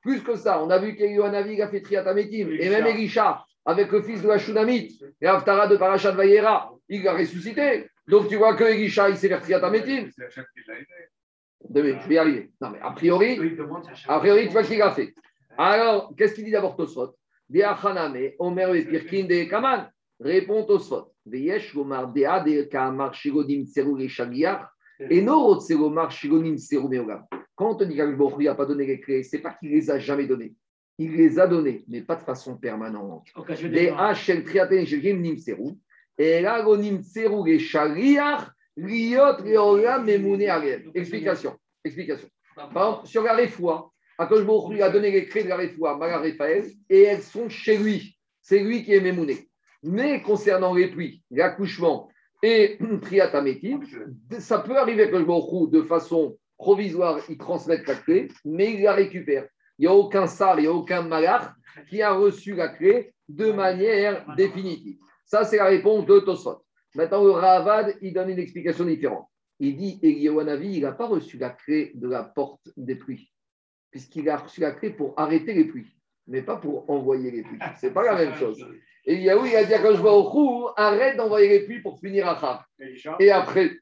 Plus que ça, on a vu qu'Eliyahu a fait Triatametim, et même Elisha, avec le fils de la Shunamite, et Aftara de Parashat Vayera, il a ressuscité. Donc tu vois que Elisha, il s'est fait Triatametim. Je vais y arriver. Non, mais a priori, a priori, tu vois ce qu'il a fait. Alors, qu'est-ce qu'il dit d'abord Tosfot? Deachaname, Omer et Pirkin de Kaman. Répond Tosfot. Veyesh Gomar Dea de Kamar Shigodim Tseru et Shagiach. Et Norot Seromar Shigodim Tseru Meogam. Quand on te dit qu'Akhlbokhri n'a pas donné les clés, ce n'est pas qu'il les a jamais données. Il les a données, mais pas de façon permanente. Des Hachel Triaten Shegim Nimseru. Et là, Nimseru et Shariach, Riot Reola Memoune Ariel. Explication. Explication. Par exemple, sur la réfoua, a donné les clés de la réfoua, Maga et elles sont chez lui. C'est lui qui est Memouné. Mais concernant les pluies, l'accouchement et Triatamétim, ça peut arriver que le de façon provisoire, ils transmettent la clé, mais ils la récupèrent. Il n'y a aucun sar, il n'y a aucun malach qui a reçu la clé de manière définitive. Ça, c'est la réponse de Tosfot. Maintenant, le Ravad, il donne une explication différente. Il dit Eliyahu il n'a pas reçu la clé de la porte des pluies, puisqu'il a reçu la clé pour arrêter les pluies, mais pas pour envoyer les pluies. Ce n'est pas la même chose. Eliyahu, il a dit quand je vais au arrête d'envoyer les pluies pour finir Achav. Et après,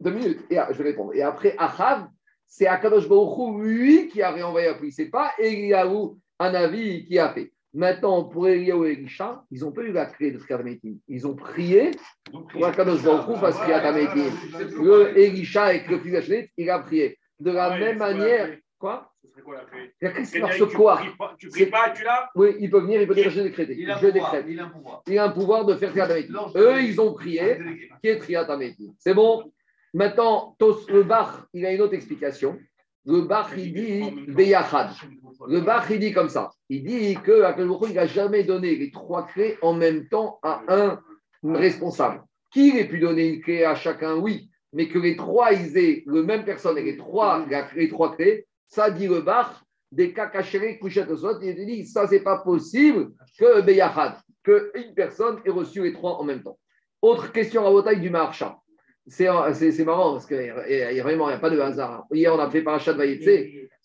deux minutes, et, je vais répondre. Et après Achav, c'est Akadosh Baruch lui, qui a réenvoyé la pluie. Ce n'est pas Eliyahu, un avis qui a fait. Maintenant, pour Eliyahu et Elisha, ils n'ont pas eu la clé de Triatamétim. Ils ont prié pour Akadosh Baruch parce qu'il y a Triatamétim. Le Elisha avec le fils il a prié. De la même manière. Quoi? Quoi la clé? La clé, c'est ce quoi? Tu pries pas, tu l'as? Oui, il peut venir, il peut dire je décrète. Je décrète. Il a un pouvoir. Il a un pouvoir de faire Triatamétim. Eux, ils ont prié qui est Triatamétim. C'est bon? Maintenant, le Bach, il a une autre explication. Le Bach, il dit Beyachad. Le Bach, il dit comme ça. Il dit que il n'a jamais donné les trois clés en même temps à un responsable. Qu'il ait pu donner une clé à chacun, oui, mais que les trois, ils aient le même personne et les trois, les trois clés, ça dit le Bach, des cas cachés, couchettes il dit ça, c'est pas possible que Beyachad, qu'une personne ait reçu les trois en même temps. Autre question à bataille du marchand c'est marrant parce qu'il n'y a, vraiment a pas de hasard. Hier, on a fait paracha de Vaïtse.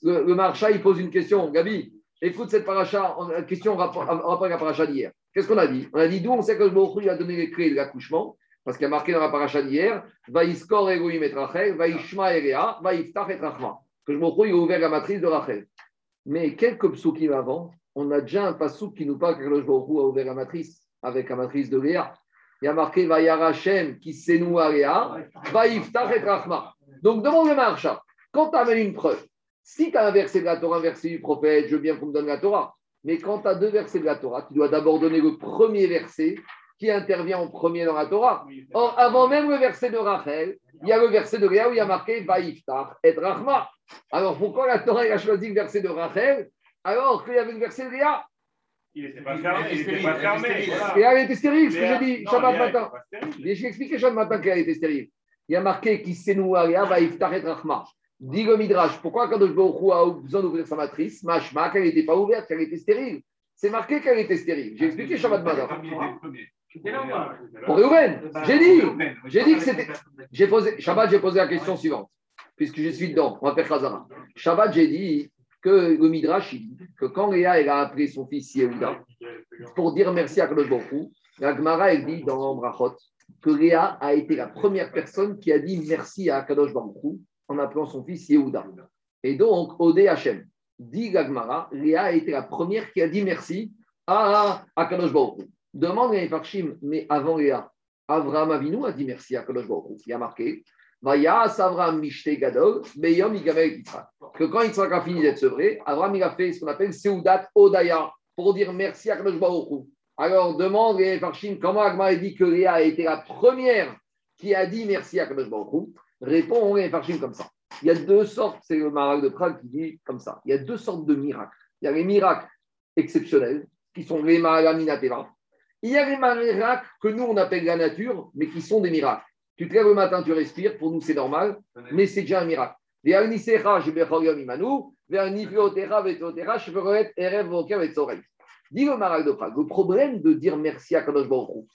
Le, le marcha, il pose une question. Gabi, écoute cette paracha, question en rapport avec la paracha d'hier. Qu'est-ce qu'on a dit? On a dit d'où on sait que le Baruch a donné les clés de l'accouchement? Parce qu'il y a marqué dans la paracha d'hier Vaïskor Egoïm et Rachel, Vaïshma Erea, Vaïftach et Rachma. Que le Baruch a ouvert la matrice de Rachel. Mais quelques psoukim avant, on a déjà un pasouk qui nous parle que le Baruch a ouvert la matrice avec la matrice de Léa il y a marqué Vayarachem qui s'énoue va Yiftar et Rachma. Donc demande le marcha. Quand tu as une preuve, si tu as un verset de la Torah, un verset du prophète, je veux bien qu'on me donne la Torah. Mais quand tu as deux versets de la Torah, tu dois d'abord donner le premier verset qui intervient en premier dans la Torah. Or, avant même le verset de Rachel, il y a le verset de Léa où il y a marqué Vaïftar et Rachma. Alors pourquoi la Torah a choisi le verset de Rachel alors qu'il y avait le verset de Léa? Il n'était pas fermé. Il n'était pas fermé. Et elle était stérile, ce que j'ai dit, Shabbat matin. J'ai expliqué Shabbat matin qu'elle était stérile. Il y a marqué qui s'est noué à Iftaret Rachma. Dit le Midrash, pourquoi quand Baruch a besoin d'ouvrir sa matrice, Mashma, qu'elle n'était pas ouverte, qu'elle était stérile C'est marqué qu'elle était stérile. J'ai expliqué Shabbat matin. Pour Reuven, j'ai dit, j'ai dit que c'était. J'ai posé, Shabbat, j'ai posé la question suivante, puisque je suis dedans, on va faire Khazara. Shabbat, j'ai dit, que le dit que quand Léa elle a appelé son fils Yehuda pour dire merci à Kadosh Baruch la Gemara elle dit dans Brachot que Léa a été la première personne qui a dit merci à Kadosh Baruch en appelant son fils Yehuda. Et donc, Odé Hachem, dit la Gemara, Léa a été la première qui a dit merci à, à Kadosh Baruch Demande à Farshim, mais avant Léa, Avraham Avinu a dit merci à Kadosh Baruch Il a marqué Vaya Savram Mishte Gadol, Beyom Igamel Que quand Yitzhak a fini d'être sevré, Avraham il a fait ce qu'on appelle Seudat Odaya pour dire merci à Kadosh Alors demande les Farshim comment Agma dit que Léa a été la première qui a dit merci à Kadosh Répond les Farshim comme ça. Il y a deux sortes, c'est le Maral de Prague qui dit comme ça. Il y a deux sortes de miracles. Il y a les miracles exceptionnels qui sont les Mahalaminateva. Il y a les miracles que nous on appelle la nature, mais qui sont des miracles. Tu te lèves le matin, tu respires, pour nous c'est normal, mais c'est déjà un miracle. Dis le de Prague, le problème de dire merci à Kadosh Baruch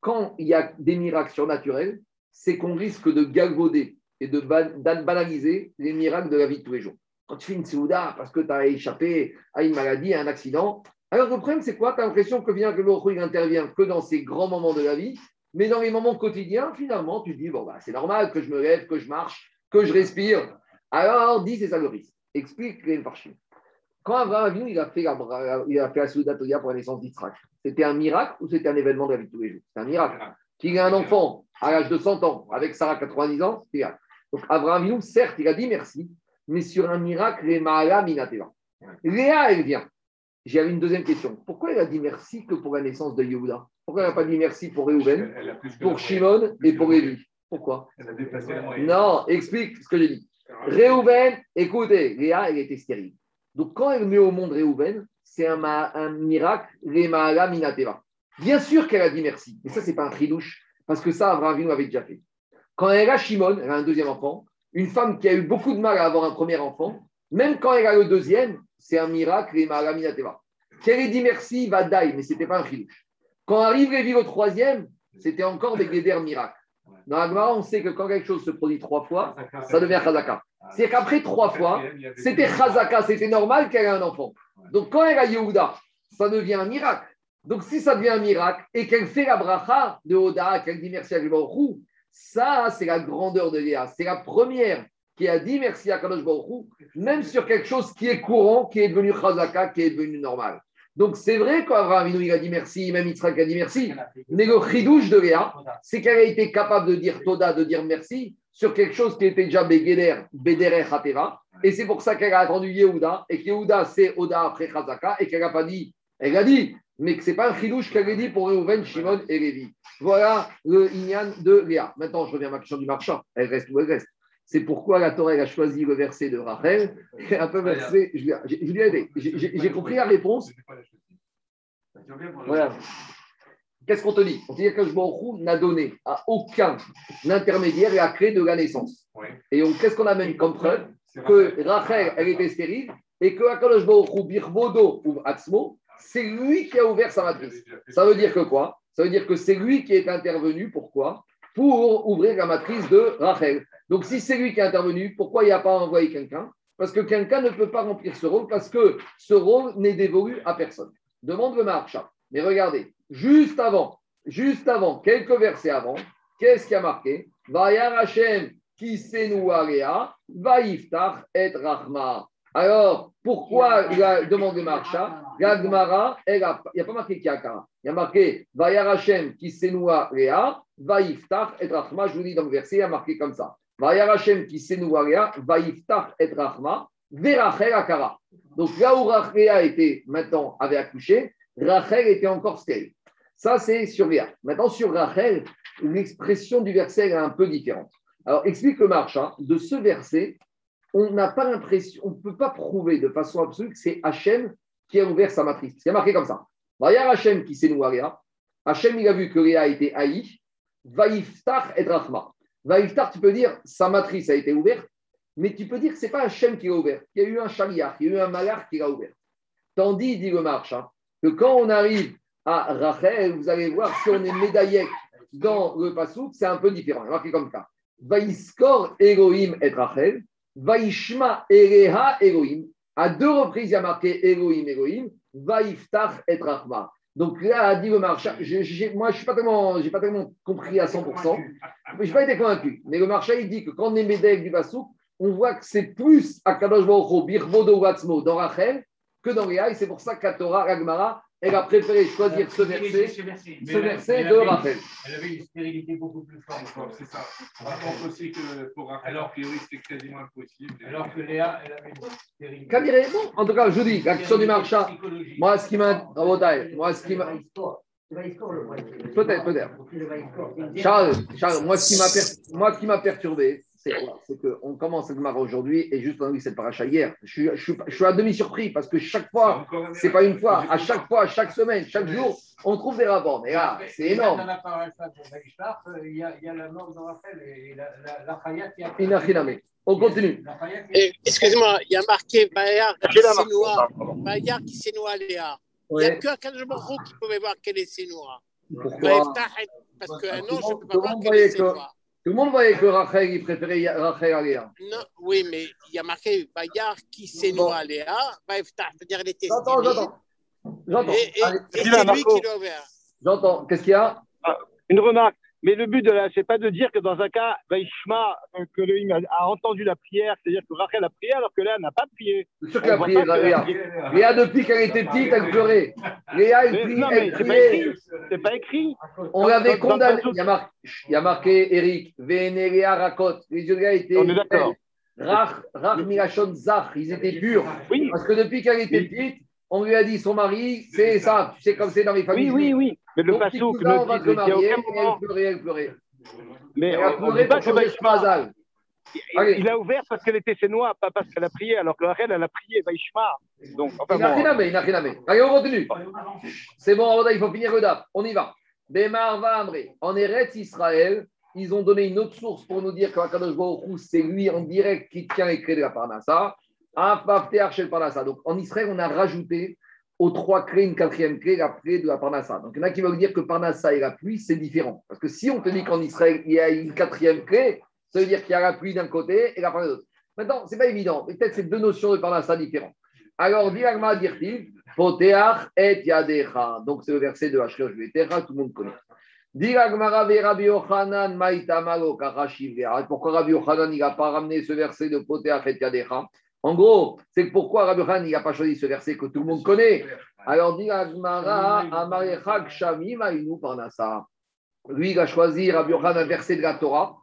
quand il y a des miracles surnaturels, c'est qu'on risque de galvauder et de banaliser les miracles de la vie de tous les jours. Quand tu fais une souda parce que tu as échappé à une maladie, à un accident, alors le problème, c'est quoi? Tu as l'impression que bien que le intervient que dans ces grands moments de la vie, mais dans les moments quotidiens, finalement, tu dis, bon, bah, c'est normal que je me lève, que je marche, que je respire. Alors, dis, c'est ça le risque. Explique les parchis. Quand Abraham Avinu, il a fait la, il a fait la Souda pour la naissance d'Israël, c'était un miracle ou c'était un événement de la vie de tous les jours? C'est un miracle. Qu'il ait un enfant à l'âge de 100 ans, avec Sarah 90 ans, c'est Donc Abraham Avinu, certes, il a dit merci, mais sur un miracle, les Maala Minateva. Léa, elle vient. J'avais une deuxième question. Pourquoi elle a dit merci que pour la naissance de Yehuda? Pourquoi elle n'a pas dit merci pour Réhouven, pour Shimon et pour Lévi Pourquoi? Non, explique ce que j'ai dit. Réhouven, écoutez, Léa, elle était stérile. Donc quand elle met au monde Réhouven, c'est un, un miracle, Maala Minateva. Bien sûr qu'elle a dit merci, mais ça, ce n'est pas un tridouche, parce que ça, Abraham avait déjà fait. Quand elle a Shimon, elle a un deuxième enfant, une femme qui a eu beaucoup de mal à avoir un premier enfant, même quand elle a le deuxième, c'est un miracle, et Maharaminateva. Qu'elle dit merci, va die, mais ce n'était pas un chidouche. Quand arrive Lévi au troisième, c'était encore des guédères miracles. Dans la on sait que quand quelque chose se produit trois fois, ça devient chazaka. C'est qu'après trois fois, c'était chazaka, c'était normal qu'elle ait un enfant. Donc quand elle a Yehuda, ça devient un miracle. Donc si ça devient un miracle et qu'elle fait la bracha de Oda, qu'elle dit merci à Baruch ça c'est la grandeur de Léa. C'est la première qui a dit merci à Kadosh Baruch même sur quelque chose qui est courant, qui est devenu chazaka, qui est devenu normal. Donc c'est vrai qu'Abraham il a dit merci, même Yitzhak a dit merci, mais le chidouche de Léa, c'est qu'elle a été capable de dire Toda, de dire merci sur quelque chose qui était déjà Begeder, Bedere Hatera, et c'est pour ça qu'elle a attendu Yehuda, et que Yehuda c'est Oda après Chazaka, et qu'elle n'a pas dit, elle a dit, mais que ce n'est pas un chidouche qu'elle a dit pour Reuven, Shimon et Lévi. Voilà le Inyan de Léa. Maintenant, je reviens à ma question du marchand. Elle reste où elle reste. C'est pourquoi la Torah a choisi le verset de Rachel. Un peu verset, je lui ai aidé. J'ai compris la réponse. Voilà. Qu'est-ce qu'on te dit? On te dit que je n'a donné à aucun intermédiaire la clé de la naissance. Et qu'est-ce qu'on amène comme preuve? Que Rachel, elle était stérile et que Akadosh Baruch Birvodo ou Atzmo, c'est lui qui a ouvert sa matrice. Ça veut dire que quoi? Ça veut dire que c'est lui qui est intervenu. Pourquoi? Pour ouvrir la matrice de Rachel. Donc, si c'est lui qui est intervenu, pourquoi il n'a pas envoyé quelqu'un? Parce que quelqu'un ne peut pas remplir ce rôle, parce que ce rôle n'est dévolu à personne. Demande le marcha. Mais regardez, juste avant, juste avant, quelques versets avant, qu'est-ce qui a marqué? Vayar Hashem qui va vaïftar et rachma. Alors, pourquoi il a demandé marcha Gagmara, il n'y a pas marqué Kiakara. Il y a marqué Vayar Hashem qui va vaïftar et rachma. Je vous dis dans le verset, il y a marqué comme ça. Vayarachem qui va vaïftar et rachma, verachel akara. Donc là où Rachel était maintenant avait accouché, Rachel était encore stérile. Ça, c'est sur Léa. Maintenant, sur Rachel, l'expression du verset est un peu différente. Alors, explique le marcha. De ce verset, on n'a pas l'impression, on ne peut pas prouver de façon absolue que c'est Hachem qui a ouvert sa matrice. C'est marqué comme ça. Vayar Hachem qui s'est noué Hachem, il a vu que Léa était haï. Vaïftar et Rachma. Vaïftar, tu peux dire, sa matrice a été ouverte, mais tu peux dire que ce n'est pas Hachem qui l'a ouvert. Il y a eu un chariach, il y a eu un malach qui l'a ouvert. Tandis, dit le marchand, que quand on arrive à Rachel, vous allez voir, si on est médaillé dans le Passouk, c'est un peu différent. Marqué comme ça. Vaïskor Elohim et Rachel, Vaishma Ereha Elohim. À deux reprises, il y a marqué Elohim, Elohim, Vaïftach et Rahma. Donc là, a dit le marchand, moi, je n'ai pas, tellement, pas tellement compris à 100%, je n'ai pas été convaincu. Mais le marchand, il dit que quand on est Médek du Basouk, on voit que c'est plus à Kadosh Baruch Birvodo Watzmo dans Rachel que dans Léa. Et c'est pour ça qu'à Torah, Ragmara, elle a préféré choisir ce verset, ce verset de Rachel. Elle avait une stérilité beaucoup plus forte. C'est ça. On pense aussi que pour alors, a priori, c'était quasiment impossible. Alors que Léa, elle avait une stérilité. Bon, en tout cas, je dis, la question du marchand, moi, ce qui m'a. Moi, ce qui m'a. Peut-être, peut-être. Charles, Charles, moi, ce qui m'a perturbé, c'est quoi C'est qu'on commence à démarrer aujourd'hui et juste on a vu cette paracha hier. Je suis, je, suis, je suis à demi surpris parce que chaque fois, c'est pas une fois, à chaque fois, chaque semaine, chaque jour, on trouve des rapports. Mais là, c'est énorme. Dans la paracha de il y, a, il y a la mort de Raphaël et la, la, la Chayat qui a. On continue. Excusez-moi, il y a marqué Bayard qui qui s'énoie Léa. Il n'y a qu'un Kadjabaro qui pouvait voir quelle est s'énoie. Pourquoi Parce que non, je ne peux pas voir quelle est. Tout le monde voyait que Rachel, il préférait Rachel à Léa. Non, oui, mais il y a marqué Bayard qui s'est noie à Léa, c'est-à-dire les testes. J'entends, j'entends. J'entends. Et, et, et c'est lui qui l'a ouvert. J'entends. Qu'est-ce qu'il y a? Ah, Une remarque. Mais le but de la, c'est pas de dire que dans un cas, Vaishma, que le a, a entendu la prière, c'est-à-dire que Rachel a prié alors que Léa n'a pas prié. C'est sûr qu'elle a prié, Léa. Léa, depuis qu'elle était petite, elle pleurait. Léa, elle, prie, elle priait. C'est pas écrit. On l'avait condamné. Il y, a marqué, il y a marqué, Eric, Vénéléa Rakot. Les yeux étaient. On est d'accord. Rach, Rach, Milachon, Zach, ils étaient purs. Oui. Parce que depuis qu'elle était petite, on lui a dit son mari, c'est ça, tu sais comme c'est dans les familles. Oui, oui, oui. Mais le Passouk ne dit qu'il n'y a aucun moment. Elle pleurait. Mais elle a pleuré pas que il, il a ouvert parce qu'elle était sénois, pas parce qu'elle a prié, alors que Rachel, elle a prié Vaishma. Donc, enfin, il n'a rien à il n'a rien à. Allez, on continue. C'est bon, il faut finir le DAF. On y va. Bémar va. En Eretz Israël, ils ont donné une autre source pour nous dire qu'Akadosh Baruch c'est lui en direct qui tient et crée la Parnassa. Donc en Israël, on a rajouté aux trois clés une quatrième clé, la clé de la Parnassa. Donc il y en a qui veulent dire que Parnassa et la pluie, c'est différent. Parce que si on te dit qu'en Israël, il y a une quatrième clé, ça veut dire qu'il y a la pluie d'un côté et la Parnassa de l'autre. Maintenant, ce n'est pas évident. Peut-être c'est deux notions de Parnassa différentes. Alors, Diragma dire-t-il, Poteach et Yadecha. Donc c'est le verset de Hachreosh tout le monde connaît. Pourquoi Rabbi Yochanan n'a pas ramené ce verset de Poteach et Yadecha? En gros, c'est pourquoi Rabbi Khan n'a pas choisi ce verset que tout le monde connaît? Alors, dit Agmara, Shami Parnasa. Lui, il a choisi Rabbi Khan un verset de la Torah.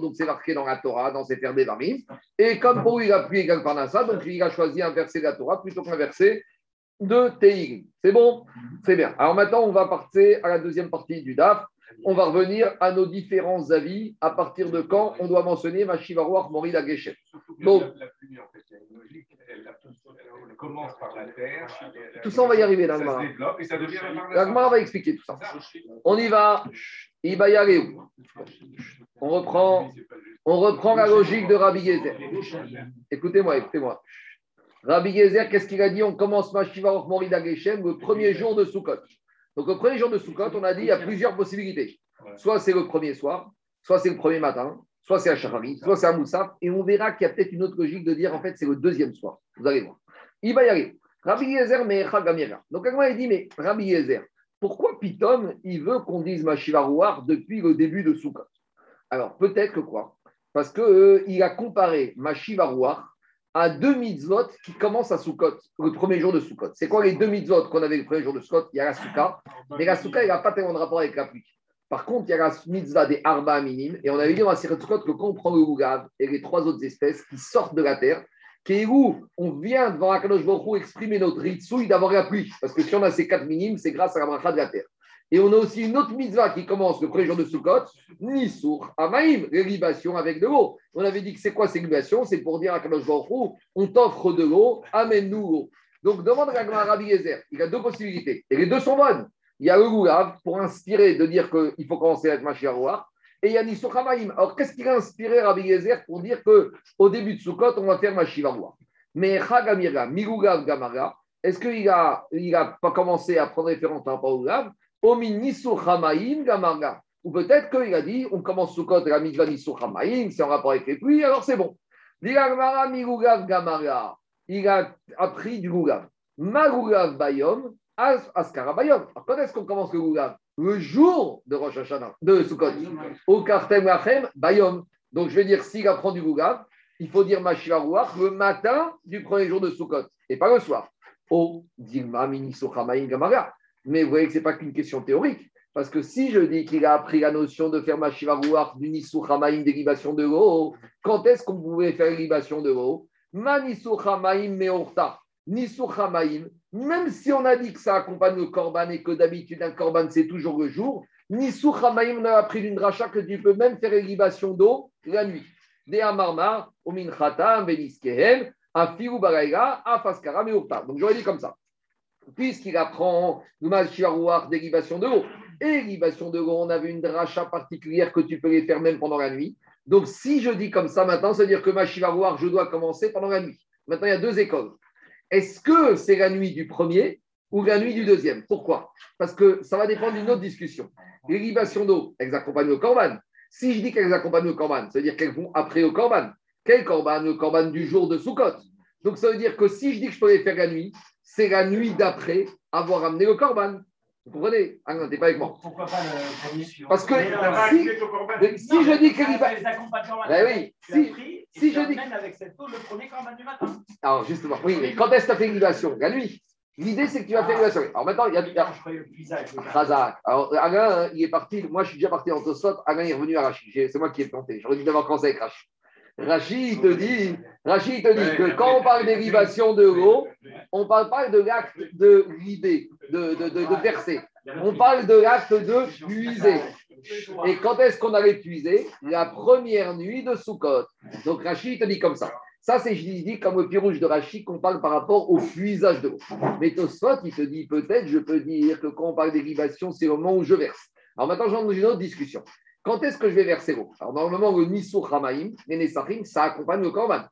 Donc, c'est marqué dans la Torah, dans ses des Damim. Et comme pour lui, il a Parnassa, donc il a choisi un verset de la Torah plutôt qu'un verset de Teig. C'est bon? C'est bien. Alors maintenant, on va partir à la deuxième partie du DAF on va revenir à nos différents avis. À partir de quand on doit mentionner Machivaroir Mori la Donc, la pluie, en fait, il y a une logique. Elle, commence par la terre. Tout ça, on va y arriver, L'Agmara. L'Agmara va expliquer tout ça. On y va. Il va y aller On reprend, on reprend la logique de Rabbi Gezer. Écoutez-moi, écoutez-moi. Rabbi Gezer, qu'est-ce qu'il a dit? On commence Machivaroch Mori Geshem le premier jour de Sukkot. Donc, le premier jour de Sukkot, on a dit il y a plusieurs possibilités. Soit c'est le premier soir, soit c'est le premier matin, soit c'est un Shahari, soit c'est un Moussaf. Et on verra qu'il y a peut-être une autre logique de dire en fait c'est le deuxième soir. Vous allez voir. Il va y aller. Rabbi Yezer Mecha Gamira. Donc, quelqu'un il dit mais Rabbi Yezer, pourquoi Pitom il veut qu'on dise Mashivarouar depuis le début de Sukkot? Alors, peut-être que quoi? Parce qu'il euh, a comparé Mashivarouar à deux mitzvot qui commencent à Sukkot, le premier jour de Sukkot. C'est quoi les deux mitzvot qu'on avait le premier jour de Sukkot? Il y a la Sukkah, mais la il n'a pas tellement de rapport avec la pluie. Par contre, il y a la mitzvah des arba minimes, et on avait dit dans la Sukkot que quand on prend le Ougav et les trois autres espèces qui sortent de la terre, qui où on vient devant Akadosh Baruch exprimer notre ritsouille d'avoir la pluie. Parce que si on a ces quatre minimes, c'est grâce à la bracha de la terre. Et on a aussi une autre mitzvah qui commence le premier jour de Sukkot, Nisour Amaïm, l'élibation avec de l'eau. On avait dit que c'est quoi cette libation C'est pour dire à Kadosh on t'offre de l'eau, amène-nous l'eau. Donc demande à Rabbi Yezer, il a deux possibilités. Et les deux sont bonnes. Il y a le Goulav pour inspirer de dire qu'il faut commencer avec Machiaroir. Et il y a Nisour Amaïm. Alors qu'est-ce qui a inspiré Rabbi Yezer pour dire qu'au début de Sukkot, on va faire Machiaroir Mais Chagamira, Migougav Gamara, est-ce qu'il n'a il a pas commencé à prendre référence par rapport au ou peut-être qu'il a dit, on commence sous côte la mitzvah Nisou c'est en rapport avec les pluies, alors c'est bon. Il a appris du Gugav. Marugav Bayom, Askara Bayom. Quand est-ce qu'on commence le Gugav Le jour de Rosh Hashanah, de Sukkot. Au Kartem Lachem Bayom. Donc je vais dire, s'il apprend du Gugav, il faut dire Mashiach le matin du premier jour de Sukkot et pas le soir. Oh, Dilma Gamara. Mais vous voyez que ce n'est pas qu'une question théorique. Parce que si je dis qu'il a appris la notion de faire Mashivarouach du Nisou Hamaim, dérivation de l'eau, quand est-ce qu'on pouvait faire dérivation de l'eau Manisou Hamaim Meorta. Nisou Hamaim, même si on a dit que ça accompagne le Korban et que d'habitude un Korban c'est toujours le jour, Nisou Hamaim, on a appris d'une rachat que tu peux même faire dérivation d'eau la nuit. De Amarmar, Ominchata, Beniskehen, Afiou Baraïga, Afaskara Meorta. Donc j'aurais dit comme ça puisqu'il apprend Mashiarouar dérivation de l'eau. Et dérivation de l'eau, on avait une dracha particulière que tu peux les faire même pendant la nuit. Donc si je dis comme ça maintenant, ça veut dire que Mashiarouar, je dois commencer pendant la nuit. Maintenant, il y a deux écoles. Est-ce que c'est la nuit du premier ou la nuit du deuxième? Pourquoi? Parce que ça va dépendre d'une autre discussion. L'irrigation d'eau, elles accompagnent le corban. Si je dis qu'elles accompagnent le corban, ça veut dire qu'elles vont après au corban. Quel corban Le corban du jour de Sukkot. Donc ça veut dire que si je dis que je peux les faire la nuit, c'est la nuit d'après avoir amené le corban. Vous comprenez Ah non, t'es pas avec moi. Pourquoi pas le premier Parce que si, si je dis qu'il va. Ben oui, si, si je dis. avec cette le premier corban du matin. Alors justement, oui, mais quand est-ce que tu as fait La nuit. L'idée, c'est que tu vas faire l'hydration. Alors maintenant, il y a. Il y a... Alors, Alain, il est parti. Moi, je suis déjà parti en Tosot. Alain est revenu à Rachid. C'est moi qui ai planté. J'aurais dû d'abord commencer avec Rachid. Rachid te dit, Rachid te dit que quand on parle dérivation de l'eau, on ne parle pas de l'acte de l'idée, de, de, de, verser. On parle de l'acte de puiser. Et quand est-ce qu'on allait puiser La première nuit de Sukkot? Donc Rachid te dit comme ça. Ça, c'est, je dis, comme le pirouge de Rachid qu'on parle par rapport au puisage de l'eau. Mais Tosfot, il te dit peut-être, je peux dire que quand on parle dérivation, c'est le moment où je verse. Alors maintenant, j'en ai une autre discussion. Quand est-ce que je vais verser l'eau? Alors, normalement, le Nisur Hamaim, les Nessachim, ça accompagne le Korban.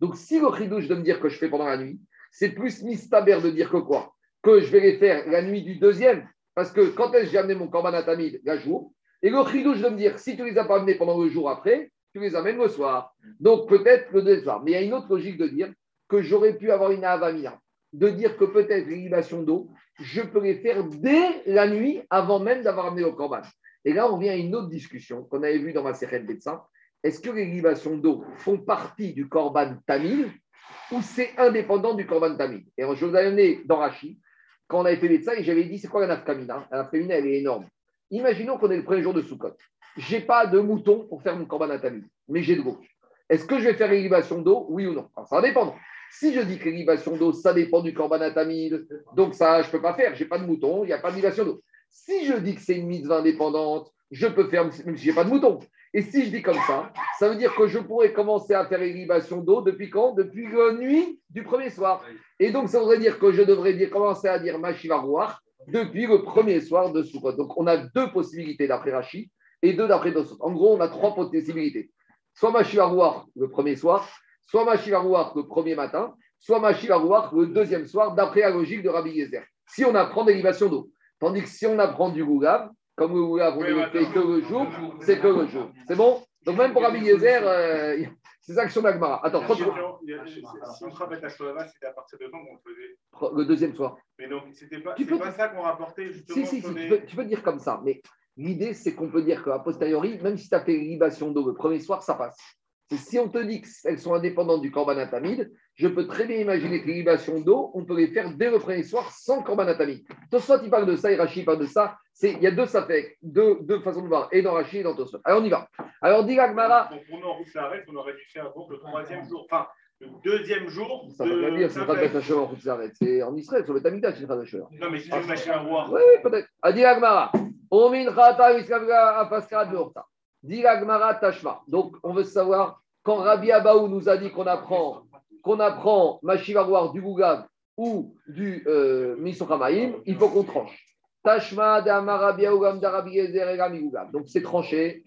Donc, si le chidouche de me dire que je fais pendant la nuit, c'est plus mistaber de dire que quoi? Que je vais les faire la nuit du deuxième. Parce que quand est-ce que j'ai amené mon Korban à Tamid? La jour. Et le chidouche de me dire, si tu ne les as pas amenés pendant le jour après, tu les amènes le soir. Donc, peut-être le deuxième soir. Mais il y a une autre logique de dire que j'aurais pu avoir une avamina. De dire que peut-être l'irrigation d'eau, je peux les faire dès la nuit avant même d'avoir amené au Korban. Et là, on vient à une autre discussion qu'on avait vue dans ma série médecin. Est-ce que les libations d'eau font partie du Korban Tamil ou c'est indépendant du Korban Tamil? Et je vous ai donné dans Rachi, quand on avait fait médecin, et j'avais dit c'est quoi la nafkamina? La nafkamina, elle est énorme. Imaginons qu'on est le premier jour de Sukkot. Je n'ai pas de mouton pour faire mon Korban Tamil, mais j'ai de l'eau. Est-ce que je vais faire les d'eau? Oui ou non? Ça va dépendre. Si je dis que les d'eau, ça dépend du Korban Tamil, donc ça, je ne peux pas faire. Je n'ai pas de mouton, il n'y a pas de libation d'eau. Si je dis que c'est une mitzvah indépendante, je peux faire, même si je n'ai pas de mouton. Et si je dis comme ça, ça veut dire que je pourrais commencer à faire l'irrigation d'eau depuis quand? Depuis la nuit du premier soir. Et donc, ça voudrait dire que je devrais commencer à dire Machivarouar depuis le premier soir de Sukkot. Donc, on a deux possibilités d'après Rachi et deux d'après Dosot. En gros, on a trois possibilités. Soit Machivarouar le premier soir, soit Machivarouar le premier matin, soit Machivarouar le deuxième soir, d'après la logique de Rabbi Yezer. Si on apprend l'irrigation d'eau. Tandis que si on apprend du Goulav, comme le Goulav, on ne fait que le jour, c'est que le jour. C'est bon? Donc même pour Rabbi Yezer, euh, c'est ça que sur l'Agmara. Attends, Si on travaille à Solava, c'était à partir de quand qu'on faisait? Le deuxième soir. Mais donc, c'était pas, peux... pas ça qu'on rapportait justement. Si, si, si tu, peux, tu, peux, dire comme ça. Mais l'idée, c'est qu'on peut dire qu'à posteriori, même si tu as fait libation d'eau le premier soir, ça passe. Et si on te dit qu'elles sont indépendantes du Korban Atamid, je peux très bien imaginer que les libations d'eau, on peut les faire dès le premier soir sans Korban Atamid. Tosfot, il parle de ça, et Rashi parle de ça. Il y a deux safek, deux, deux façons de voir, et dans Rashi et dans Tosfot. Alors on y va. Alors, dit Gagmara. Donc, on en route l'arrêt, on aurait dû faire donc le troisième jour. Enfin, le deuxième jour. Ça ne veut rien dire, c'est pas de la en route. C'est en Israël, sur le Tamida, c'est Khadashor. Non, mais si je machine à voir. Oui, peut-être. Adi Gagmara. Omin Khata, Iskavga, Apaskara, Beorta. Dit Tashma. Donc, on veut savoir quand Rabbi Abaou nous a dit qu'on apprend, qu'on apprend du Gougab ou du euh, il faut qu'on tranche. Tashma Donc c'est tranché.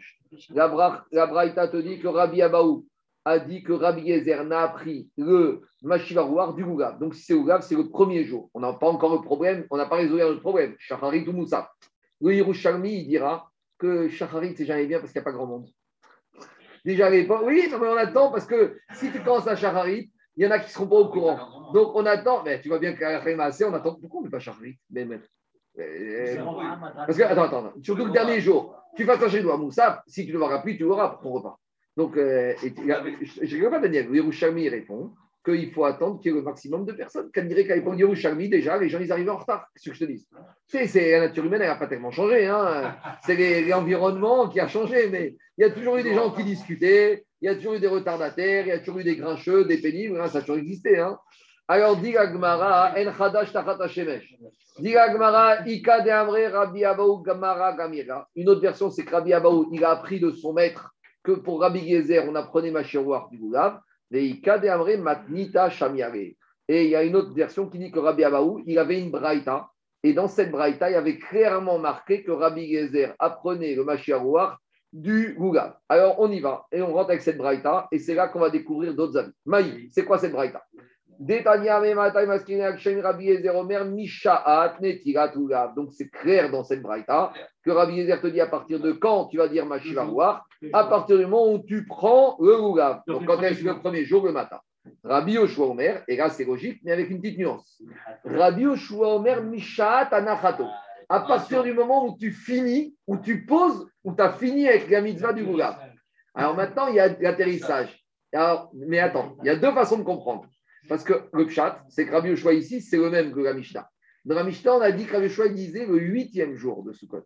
La, bra, la Braïta te dit que Rabbi Abaou a dit que Rabbi Gezer n'a appris le Machivaroir du Gougab. Donc si c'est Gougab, c'est le premier jour. On n'a pas encore le problème, on n'a pas résolu le problème. Shacharit ou Moussa. Le Yerushalmi, il dira que Shacharit, c'est jamais bien parce qu'il n'y a pas grand monde. Déjà à l'époque, oui, mais on attend parce que si tu commences à Shacharit, il y en a qui ne seront pas au courant. Donc on attend, mais tu vois bien qu'à assez, on attend. Pourquoi on ne fait pas Shacharit euh, Parce que, attends, attends, surtout le dernier jour, tu vas t'enchaîner à Moussa, si tu ne l'auras plus, tu l'auras pour ton repas. Donc, euh, je ne pas Daniel, Yerushalmi répond qu'il faut attendre qu'il y ait le maximum de personnes. Quand dirait qu'à l'époque Yerushalmi, déjà, les gens, ils arrivaient en retard. C'est ce que je te dis. Sais, la nature humaine, elle n'a pas tellement changé. Hein. C'est l'environnement qui a changé, mais il y a toujours eu des gens qui discutaient, il y a toujours eu des retardataires, il y a toujours eu des grincheux, des pénibles, hein, ça a toujours existé. Hein. Alors, dit Gmara, En Chadash Tachat Hashemesh. Dit Gmara, Ika de Amre Rabbi Abaou Gamara Gamira. Une autre version, c'est que Rabbi Abaou, il a appris de son maître que pour Rabbi Gezer, on apprenait Machiroir du Goulav. Et il y a une autre version qui dit que Rabbi Abaou, il avait une braïta. Et dans cette braïta, il avait clairement marqué que Rabbi Gezer apprenait le Machiroir du Goulav. Alors, on y va. Et on rentre avec cette braïta. Et c'est là qu'on va découvrir d'autres amis. Maï, c'est quoi cette braïta? Donc c'est clair dans cette braïta que Rabbi Yezer te dit à partir de quand tu vas dire ma voir à partir du moment où tu prends le Lulav. Donc quand est-ce le premier jour, le matin? Rabbi Yoshua Omer, et là c'est logique, mais avec une petite nuance. Rabbi Yoshua Omer Mishaat Anachato. À partir du moment où tu finis, où tu poses, où tu as fini avec la mitzvah du Lulav. Alors maintenant, il y a l'atterrissage. mais attends, il y a deux façons de comprendre. Parce que le pshat, c'est que Rabbi Yoshua ici, c'est le même que la Mishnah. Dans la Mishnah, on a dit que Rabbi Yoshua disait le huitième jour de Sukkot.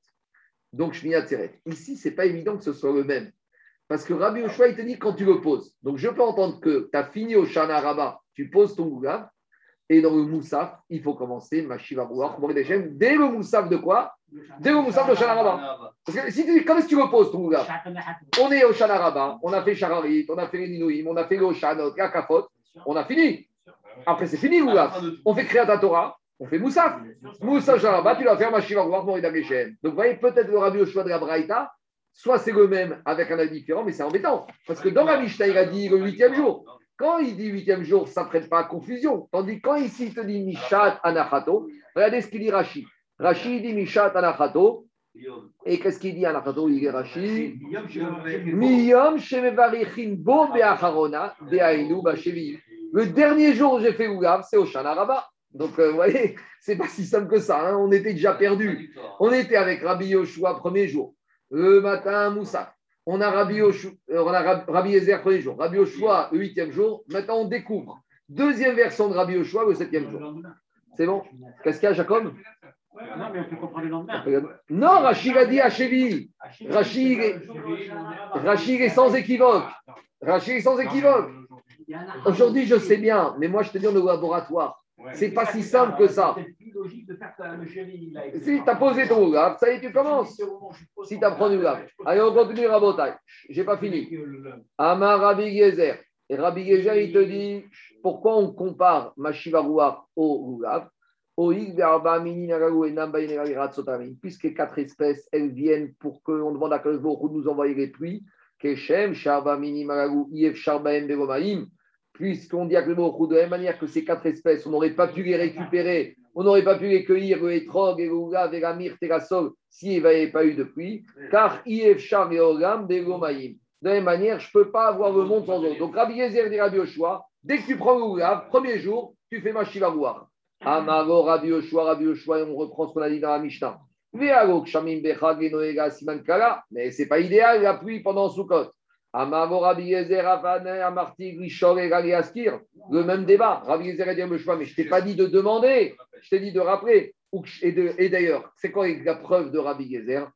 Donc, Shmiyat Tseret. Ici, ce n'est pas évident que ce soit le même. Parce que Rabbi Yoshua, il te dit quand tu le poses. Donc, je peux entendre que tu as fini au Shana Rabba, tu poses ton Gougav, et dans le Moussaf, il faut commencer Mashiva dès le Moussaf de quoi? Dès le Moussaf de Shana Rabba. Parce que si tu dis, quand est-ce que tu le poses ton Gougav On est au Shana Rabba, on a fait Shararit, on a fait les Ninouim, on a fait le Oshanot, Kakafot, on a fini. Après, c'est fini, Oulaf. On fait Kriyat Torah, on fait Moussaf. Moussaf Sharaba, tu vas faire Mashiva voir Morida Geshem. Donc, vous voyez, peut-être le Rabbi choix de la Braïta, soit c'est le même avec un avis différent, mais c'est embêtant. Parce que dans la Mishnah, il a dit le huitième jour. Quand il dit huitième jour, ça ne prête pas à confusion. Tandis que quand ici, il te dit Mishat Anachato, regardez ce qu'il dit Rashi. Rashi dit Mishat Anachato. Et qu'est-ce qu'il dit Anachato? Il dit Rashi Miyom Shemevarichin Bo Beacharona Beainu Bashevi. Le dernier jour où j'ai fait Ougav, c'est au Shana Donc, euh, vous voyez, c'est pas si simple que ça. Hein. On était déjà perdus. On était avec Rabbi Yoshua premier jour. Le matin, Moussa. On a Rabbi, Yoshua, euh, on a Rabbi Ezer premier jour. Rabbi Yoshua le huitième jour. Maintenant, on découvre. Deuxième version de Rabbi Yoshua le septième jour. C'est bon? Qu'est-ce qu'il y a, Jacob? Non, mais on peut comprendre le lendemain. Non, Rachid a dit Hachevi. Rachid est sans équivoque. Rachid est sans équivoque. Aujourd'hui, je sais bien, mais moi, je te dis, on est au laboratoire. c'est pas si simple que ça. Si tu as posé ton oulab, ça y est, tu commences. Si tu apprends du Allez, on continue, Rabotai. J'ai pas fini. Amar Rabbi Gezer. Et Rabbi Gezer, il te dit pourquoi on compare Mashivarua au oulab Puisque quatre espèces, elles viennent pour qu'on demande à quel jour nous envoyer les pluies. Keshem, Sharba, Mini, Magagu, Iev, Sharba, Begomaim puisqu'on dit à de la même manière que ces quatre espèces, on n'aurait pas pu les récupérer, on n'aurait pas pu les cueillir, le etrog, le ougav, la myrte et la sol, s'il n'y avait pas eu de pluie, car ifchar et ogam, de la même manière, je ne peux pas avoir le monde sans eau. Donc Rabbi Yezer dit Rabbi Yoshua, dès que tu prends le ougav, premier jour, tu fais ma shivarouar. Amago Rabbi Yoshua, Rabbi Yoshua, et on reprend ce qu'on a dit dans la Mishnah. Mais ce n'est pas idéal la pluie pendant Sukkot. Le même débat. Rabbi Yezer a dit mais je ne t'ai pas dit de demander, je t'ai dit de rappeler. Et d'ailleurs, c'est quoi la preuve de Rabbi Yezer?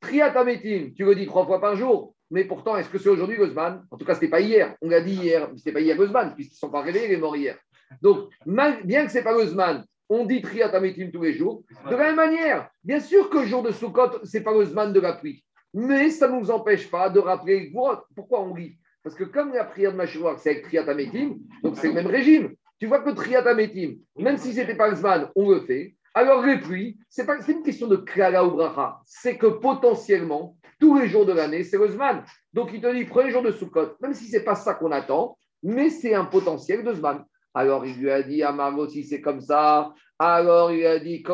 Triatametim, tu le dis trois fois par jour, mais pourtant, est-ce que c'est aujourd'hui Guzman En tout cas, ce n'était pas hier. On l'a dit hier, ce n'était pas hier Guzman, puisqu'ils ne sont pas réveillés, les morts hier. Donc, bien que ce n'est pas Guzman, on dit Triatametim tous les jours. De la même manière, bien sûr que le jour de Sukkot, ce n'est pas le Zman de la pluie. Mais ça ne nous empêche pas de rappeler pourquoi on lit? Parce que comme la prière de Machouak, c'est avec Triatametim, donc c'est le même régime. Tu vois que Triatametim, même si ce n'était pas le Zman, on le fait. Alors les pluies, ce n'est pas une question de Klala ou Bracha. C'est que potentiellement, tous les jours de l'année, c'est le Zman. Donc il te dit, premier jour de Sukkot, même si ce n'est pas ça qu'on attend, mais c'est un potentiel de Zman. Alors il lui a dit Margot, si c'est comme ça, alors il a dit Donc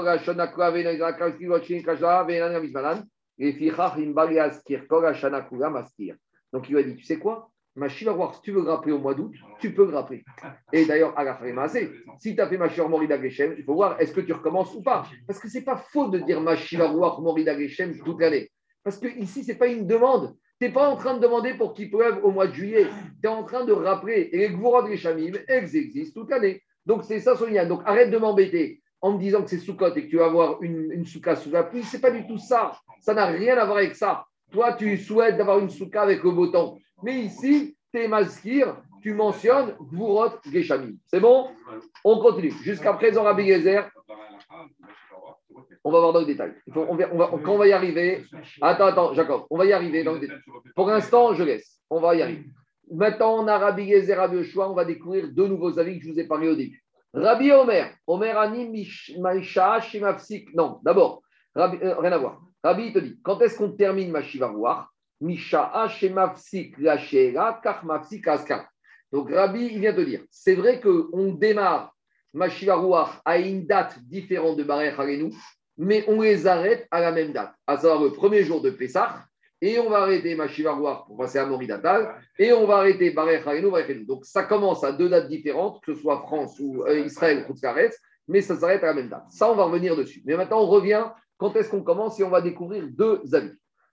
il lui a dit, tu sais quoi Ma voir si tu veux grapper au mois d'août, tu peux grapper. Et d'ailleurs, à la si tu as fait ma Morida Geshem, il faut voir est-ce que tu recommences ou pas. Parce que ce n'est pas faux de dire ma voir Morida Geshem toute l'année. Parce que ici, ce n'est pas une demande. Tu n'es pas en train de demander pour qu'il pleuve au mois de juillet. Tu es en train de rappeler. Et les Gvorod Geshamim, elles existent toute l'année. Donc c'est ça, Sonia. Donc arrête de m'embêter en me disant que c'est Soukot et que tu vas avoir une, une souka sous la pluie. Ce n'est pas du tout ça. Ça n'a rien à voir avec ça. Toi, tu souhaites d'avoir une souka avec le beau temps. Mais ici, tes maskir, tu mentionnes Gvurot Geshamim. C'est bon? On continue. Jusqu'à présent, Rabbi Gezer. On va voir dans le détail. on va, quand on va y arriver. Attends, attends, Jacob, on va y arriver dans le détail. Pour l'instant, je laisse. On va y arriver. Maintenant, on a Rabbi Gezer. On va découvrir deux nouveaux avis que je vous ai parlé au début. Rabbi Omer, Omer Ani Maisha Shemafsik. Non, d'abord, euh, rien à voir. Rabbi, il te dit, quand est-ce qu'on termine ma Shivarouar Misha Shemafsik Lachera Kachmafsik Askar. Donc Rabbi, il vient te dire, c'est vrai qu'on démarre ma à une date différente de Barer Harenu, mais on les arrête à la même date, à savoir le premier jour de Pessah, et on va arrêter ma Shivarouar pour passer à Moridatal, et on va arrêter Harenu, Donc ça commence à deux dates différentes, que ce soit France ou euh, Israël ou Koutzkaretz, mais ça s'arrête à la même date. Ça, on va revenir dessus. Mais maintenant, on revient quand est-ce qu'on commence et on va découvrir deux avis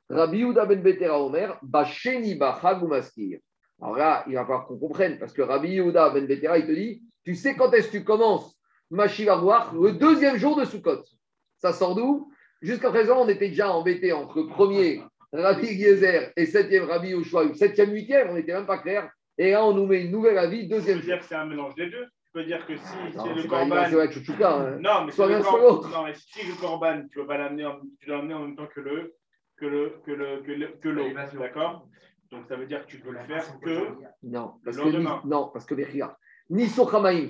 Rabbi Yehuda ben Betera Omer, Basheni Bachagumaskir. Alors là, il va falloir qu'on comprenne, parce que Rabbi Yehuda ben Betera, il te dit, tu sais quand est-ce que tu commences voir le deuxième jour de Sukkot. Ça sort d'où? Jusqu'à présent, on était déjà embêté entre premier Rabbi Yezer et septième Rabbi Yoshua, septième, huitième, on n'était même pas clair. Et là, on nous met une nouvelle avis, deuxième jour. c'est un mélange des deux. Tu peux dire que si c'est le corban. Non, mais, soit non, mais si le corban, tu ne vas pas l'amener en... en même temps que le que le que le que l'eau, que l'eau, d'accord? Donc ça veut dire que tu peux le faire que non, parce que non, parce que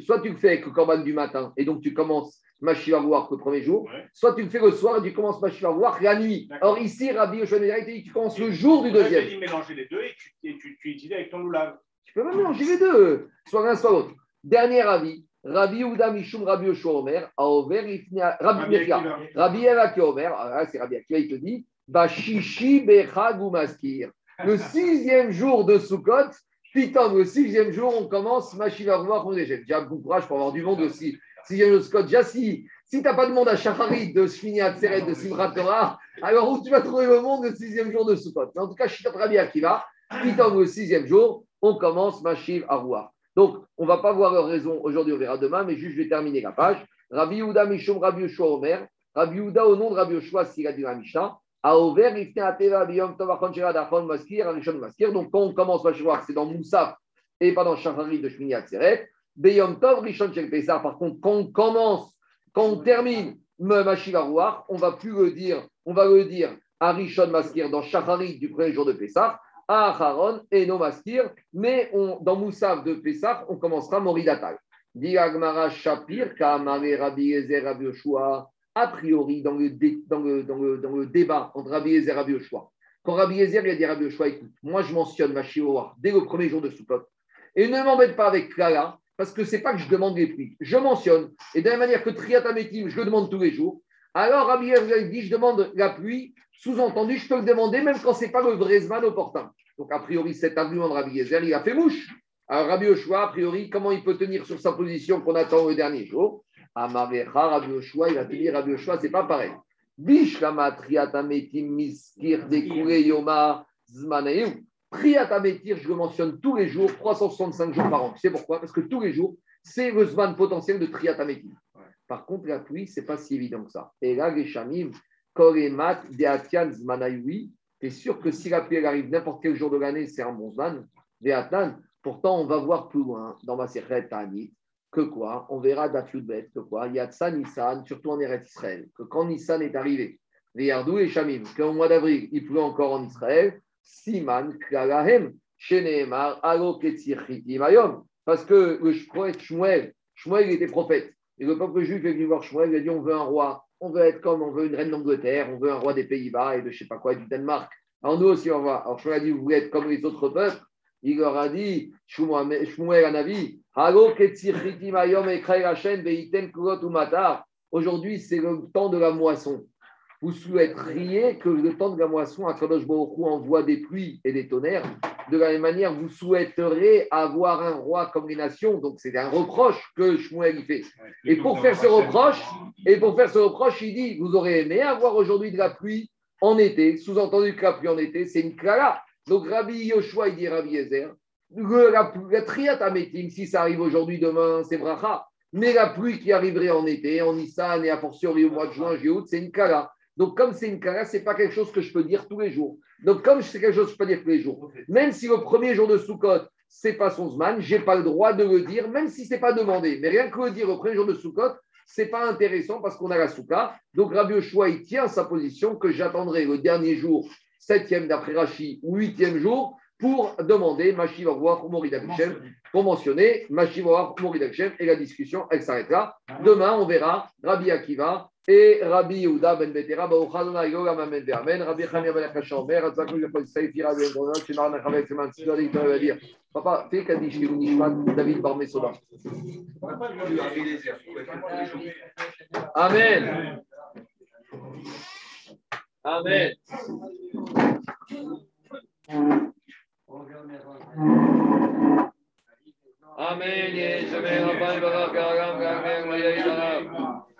soit tu le fais avec le corban du matin et donc tu commences voir le premier jour, soit tu le fais le soir et tu commences voir la nuit. Or ici, Rabbi Yoshua dit tu commences le jour du deuxième. Tu mélanger les deux et tu, et tu, tu utilises avec ton loulav. Tu peux même mélanger les deux, soit l'un soit l'autre. Dernier avis, Rabbi Ouda Mishum Rabbi Yoshua Omer, Rabbi Rabbi Elaki Omer, ah, c'est Rabbi Akiva, il te dit, Bashishi Bechag Maskir. Le sixième jour de Sukkot, putain, le sixième jour, on commence Mashiva on J'ai déjà bon courage pour avoir du monde aussi. Si, si tu n'as pas de monde à Shacharit, de Shmini Atzeret, de Simrat Torah, alors où tu vas trouver le monde le sixième jour de Sukkot En tout cas, Shitat Rabbi Akiva, putain, le sixième jour, on commence Mashiv Arwa. Donc, on ne va pas voir leur raison aujourd'hui, on verra demain, mais juste je vais terminer la page. Rabbi Yehuda Mishum Rabbi Yoshua Omer. Rabbi Yehuda au nom de Rabbi Yoshua, s'il a dit la Mishnah. Donc, quand on commence voir, c'est dans Moussaf et pas dans Shachari de Shmini Atzeret. Beyom Tov, Rishon Shel Pesach. Par contre, quand on commence, quand on termine Mashivarouar, on va plus le dire, on va le dire à Rishon Maskir dans Shachari du premier jour de Pesach à Aharon et no Maskir, mais dans Moussaf de Pessah, on commencera Moridatal. Diagmara Shapir, Kamare Rabbi Ezer Rabbi a priori, dans le, débat entre Rabbi Ezer et Rabbi quand Rabbi Ezer il a dit Rabbi Yoshua, écoute, moi je mentionne ma dès le premier jour de Sukkot, et ne m'embête pas avec Clara, parce que c'est pas que je demande les prix, je mentionne, et de la manière que Triatametim, je le demande tous les jours, alors Rabbi dit, je demande la pluie sous-entendu, je peux le demander même quand ce n'est pas le vrai Zman opportun. Donc, a priori, cet argument de Rabbi Yezer, il a fait mouche. Alors, Rabbi Oshua, a priori, comment il peut tenir sur sa position qu'on attend le dernier jour? Amarecha, Rabbi Oshua, il a dit Rabbi Oshua, c'est pas pareil. Bishlama triatametim miskir dekure yoma zmaneu. Triatametir, je le mentionne tous les jours, 365 jours par an. Tu sais pourquoi? Parce que tous les jours, c'est le zman potentiel de triatametim. Par contre, la pluie, ce n'est pas si évident que ça. Et là, les chamim, Koremat de Zmanaïwi. Tu es sûr que si la pluie arrive n'importe quel jour de l'année, c'est un bon Zman. Pourtant, on va voir plus loin dans ma à Anit que quoi? On verra d'Afiudbet que quoi? Il y a Tsa Nissan, surtout en Eretz Israël, que quand Nissan est arrivé, les Yardou et Shamim, qu'au mois d'avril, il pleut encore en Israël, Siman Klalahem, Sheneemar, Mayom. Parce que le prophète Shmuel, Shmuel était prophète. Et le peuple juif est venu voir Shmuel, il a dit on veut un roi on veut être comme on veut une reine d'Angleterre, on veut un roi des Pays-Bas et de je sais pas quoi, du Danemark. Alors nous aussi, on va. Alors je a dit, vous voulez être comme les autres peuples? Il leur a dit, Shmuel Anavi, Aujourd'hui, c'est le temps de la moisson. Vous souhaiteriez que le temps de la moisson, à Kadosh Baruch envoie des pluies et des tonnerres. De la même manière, vous souhaiteriez avoir un roi comme les nations. Donc, c'est un reproche que Shmuel y fait. Et pour faire ce reproche, et pour faire ce reproche, il dit vous aurez aimé avoir aujourd'hui de la pluie en été, sous-entendu que la pluie en été, c'est une clara. Donc, Rabbi Yoshua, il dit Rabbi Yezer, la, la triat si ça arrive aujourd'hui, demain, c'est bracha. Mais la pluie qui arriverait en été, en Nissan et a fortiori au mois de juin, juillet, c'est une kala. Donc, comme c'est une kala, ce n'est pas quelque chose que je peux dire tous les jours. Donc, comme c'est quelque chose que je peux dire tous les jours, même si le premier jour de Sukkot, c'est pas son Zman, je n'ai pas le droit de le dire, même si ce n'est pas demandé. Mais rien que le dire au premier jour de Sukkot, ce n'est pas intéressant parce qu'on a la Souka. Donc, Rabbi Yoshua, il tient sa position que j'attendrai le dernier jour, septième d'après Rashi, ou huitième jour, pour demander Machiv Morid pour mentionner Machiv Morid et la discussion, elle s'arrête là. Demain, on verra Rabbi Akiva et Rabbi Yehuda ben Betera, Baruchadona Yoga ben Saifi, Rabbi Sidori, il va dire Papa, fais David Mesoda. Amen. Amen. Amen.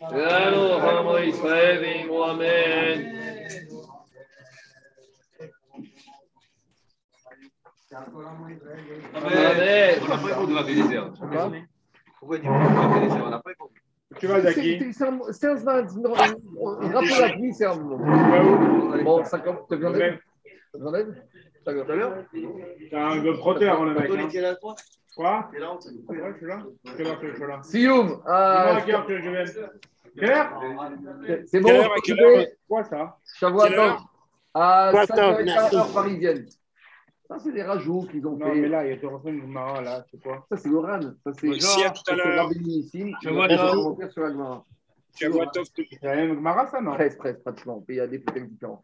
Garam Garam Garam Amen. On pas répondu. Tu vas, Zaki C'est un, c'est un, rappel à qui c'est un moment. Bon, ça compte, tu viens J'enlève T'as un GoProter, on le mec. Quoi? Suis là. Je suis là. Sioum euh, Quelle heure? Quelle heure? C'est bon, Quoi ça? Shavuot à 5 heure parisienne. Ça, c'est des rajouts qu'ils ont fait. Non, mais là, il y a deux de Gmara, là, c'est quoi? Ça, c'est l'Oran. Ça, c'est Rabbi Nissim. Shavuot sur la Gmara. Shavuot C'est la même Gmara, ça, non? Presque, presque, pratiquement. Il y a des peut-être différents.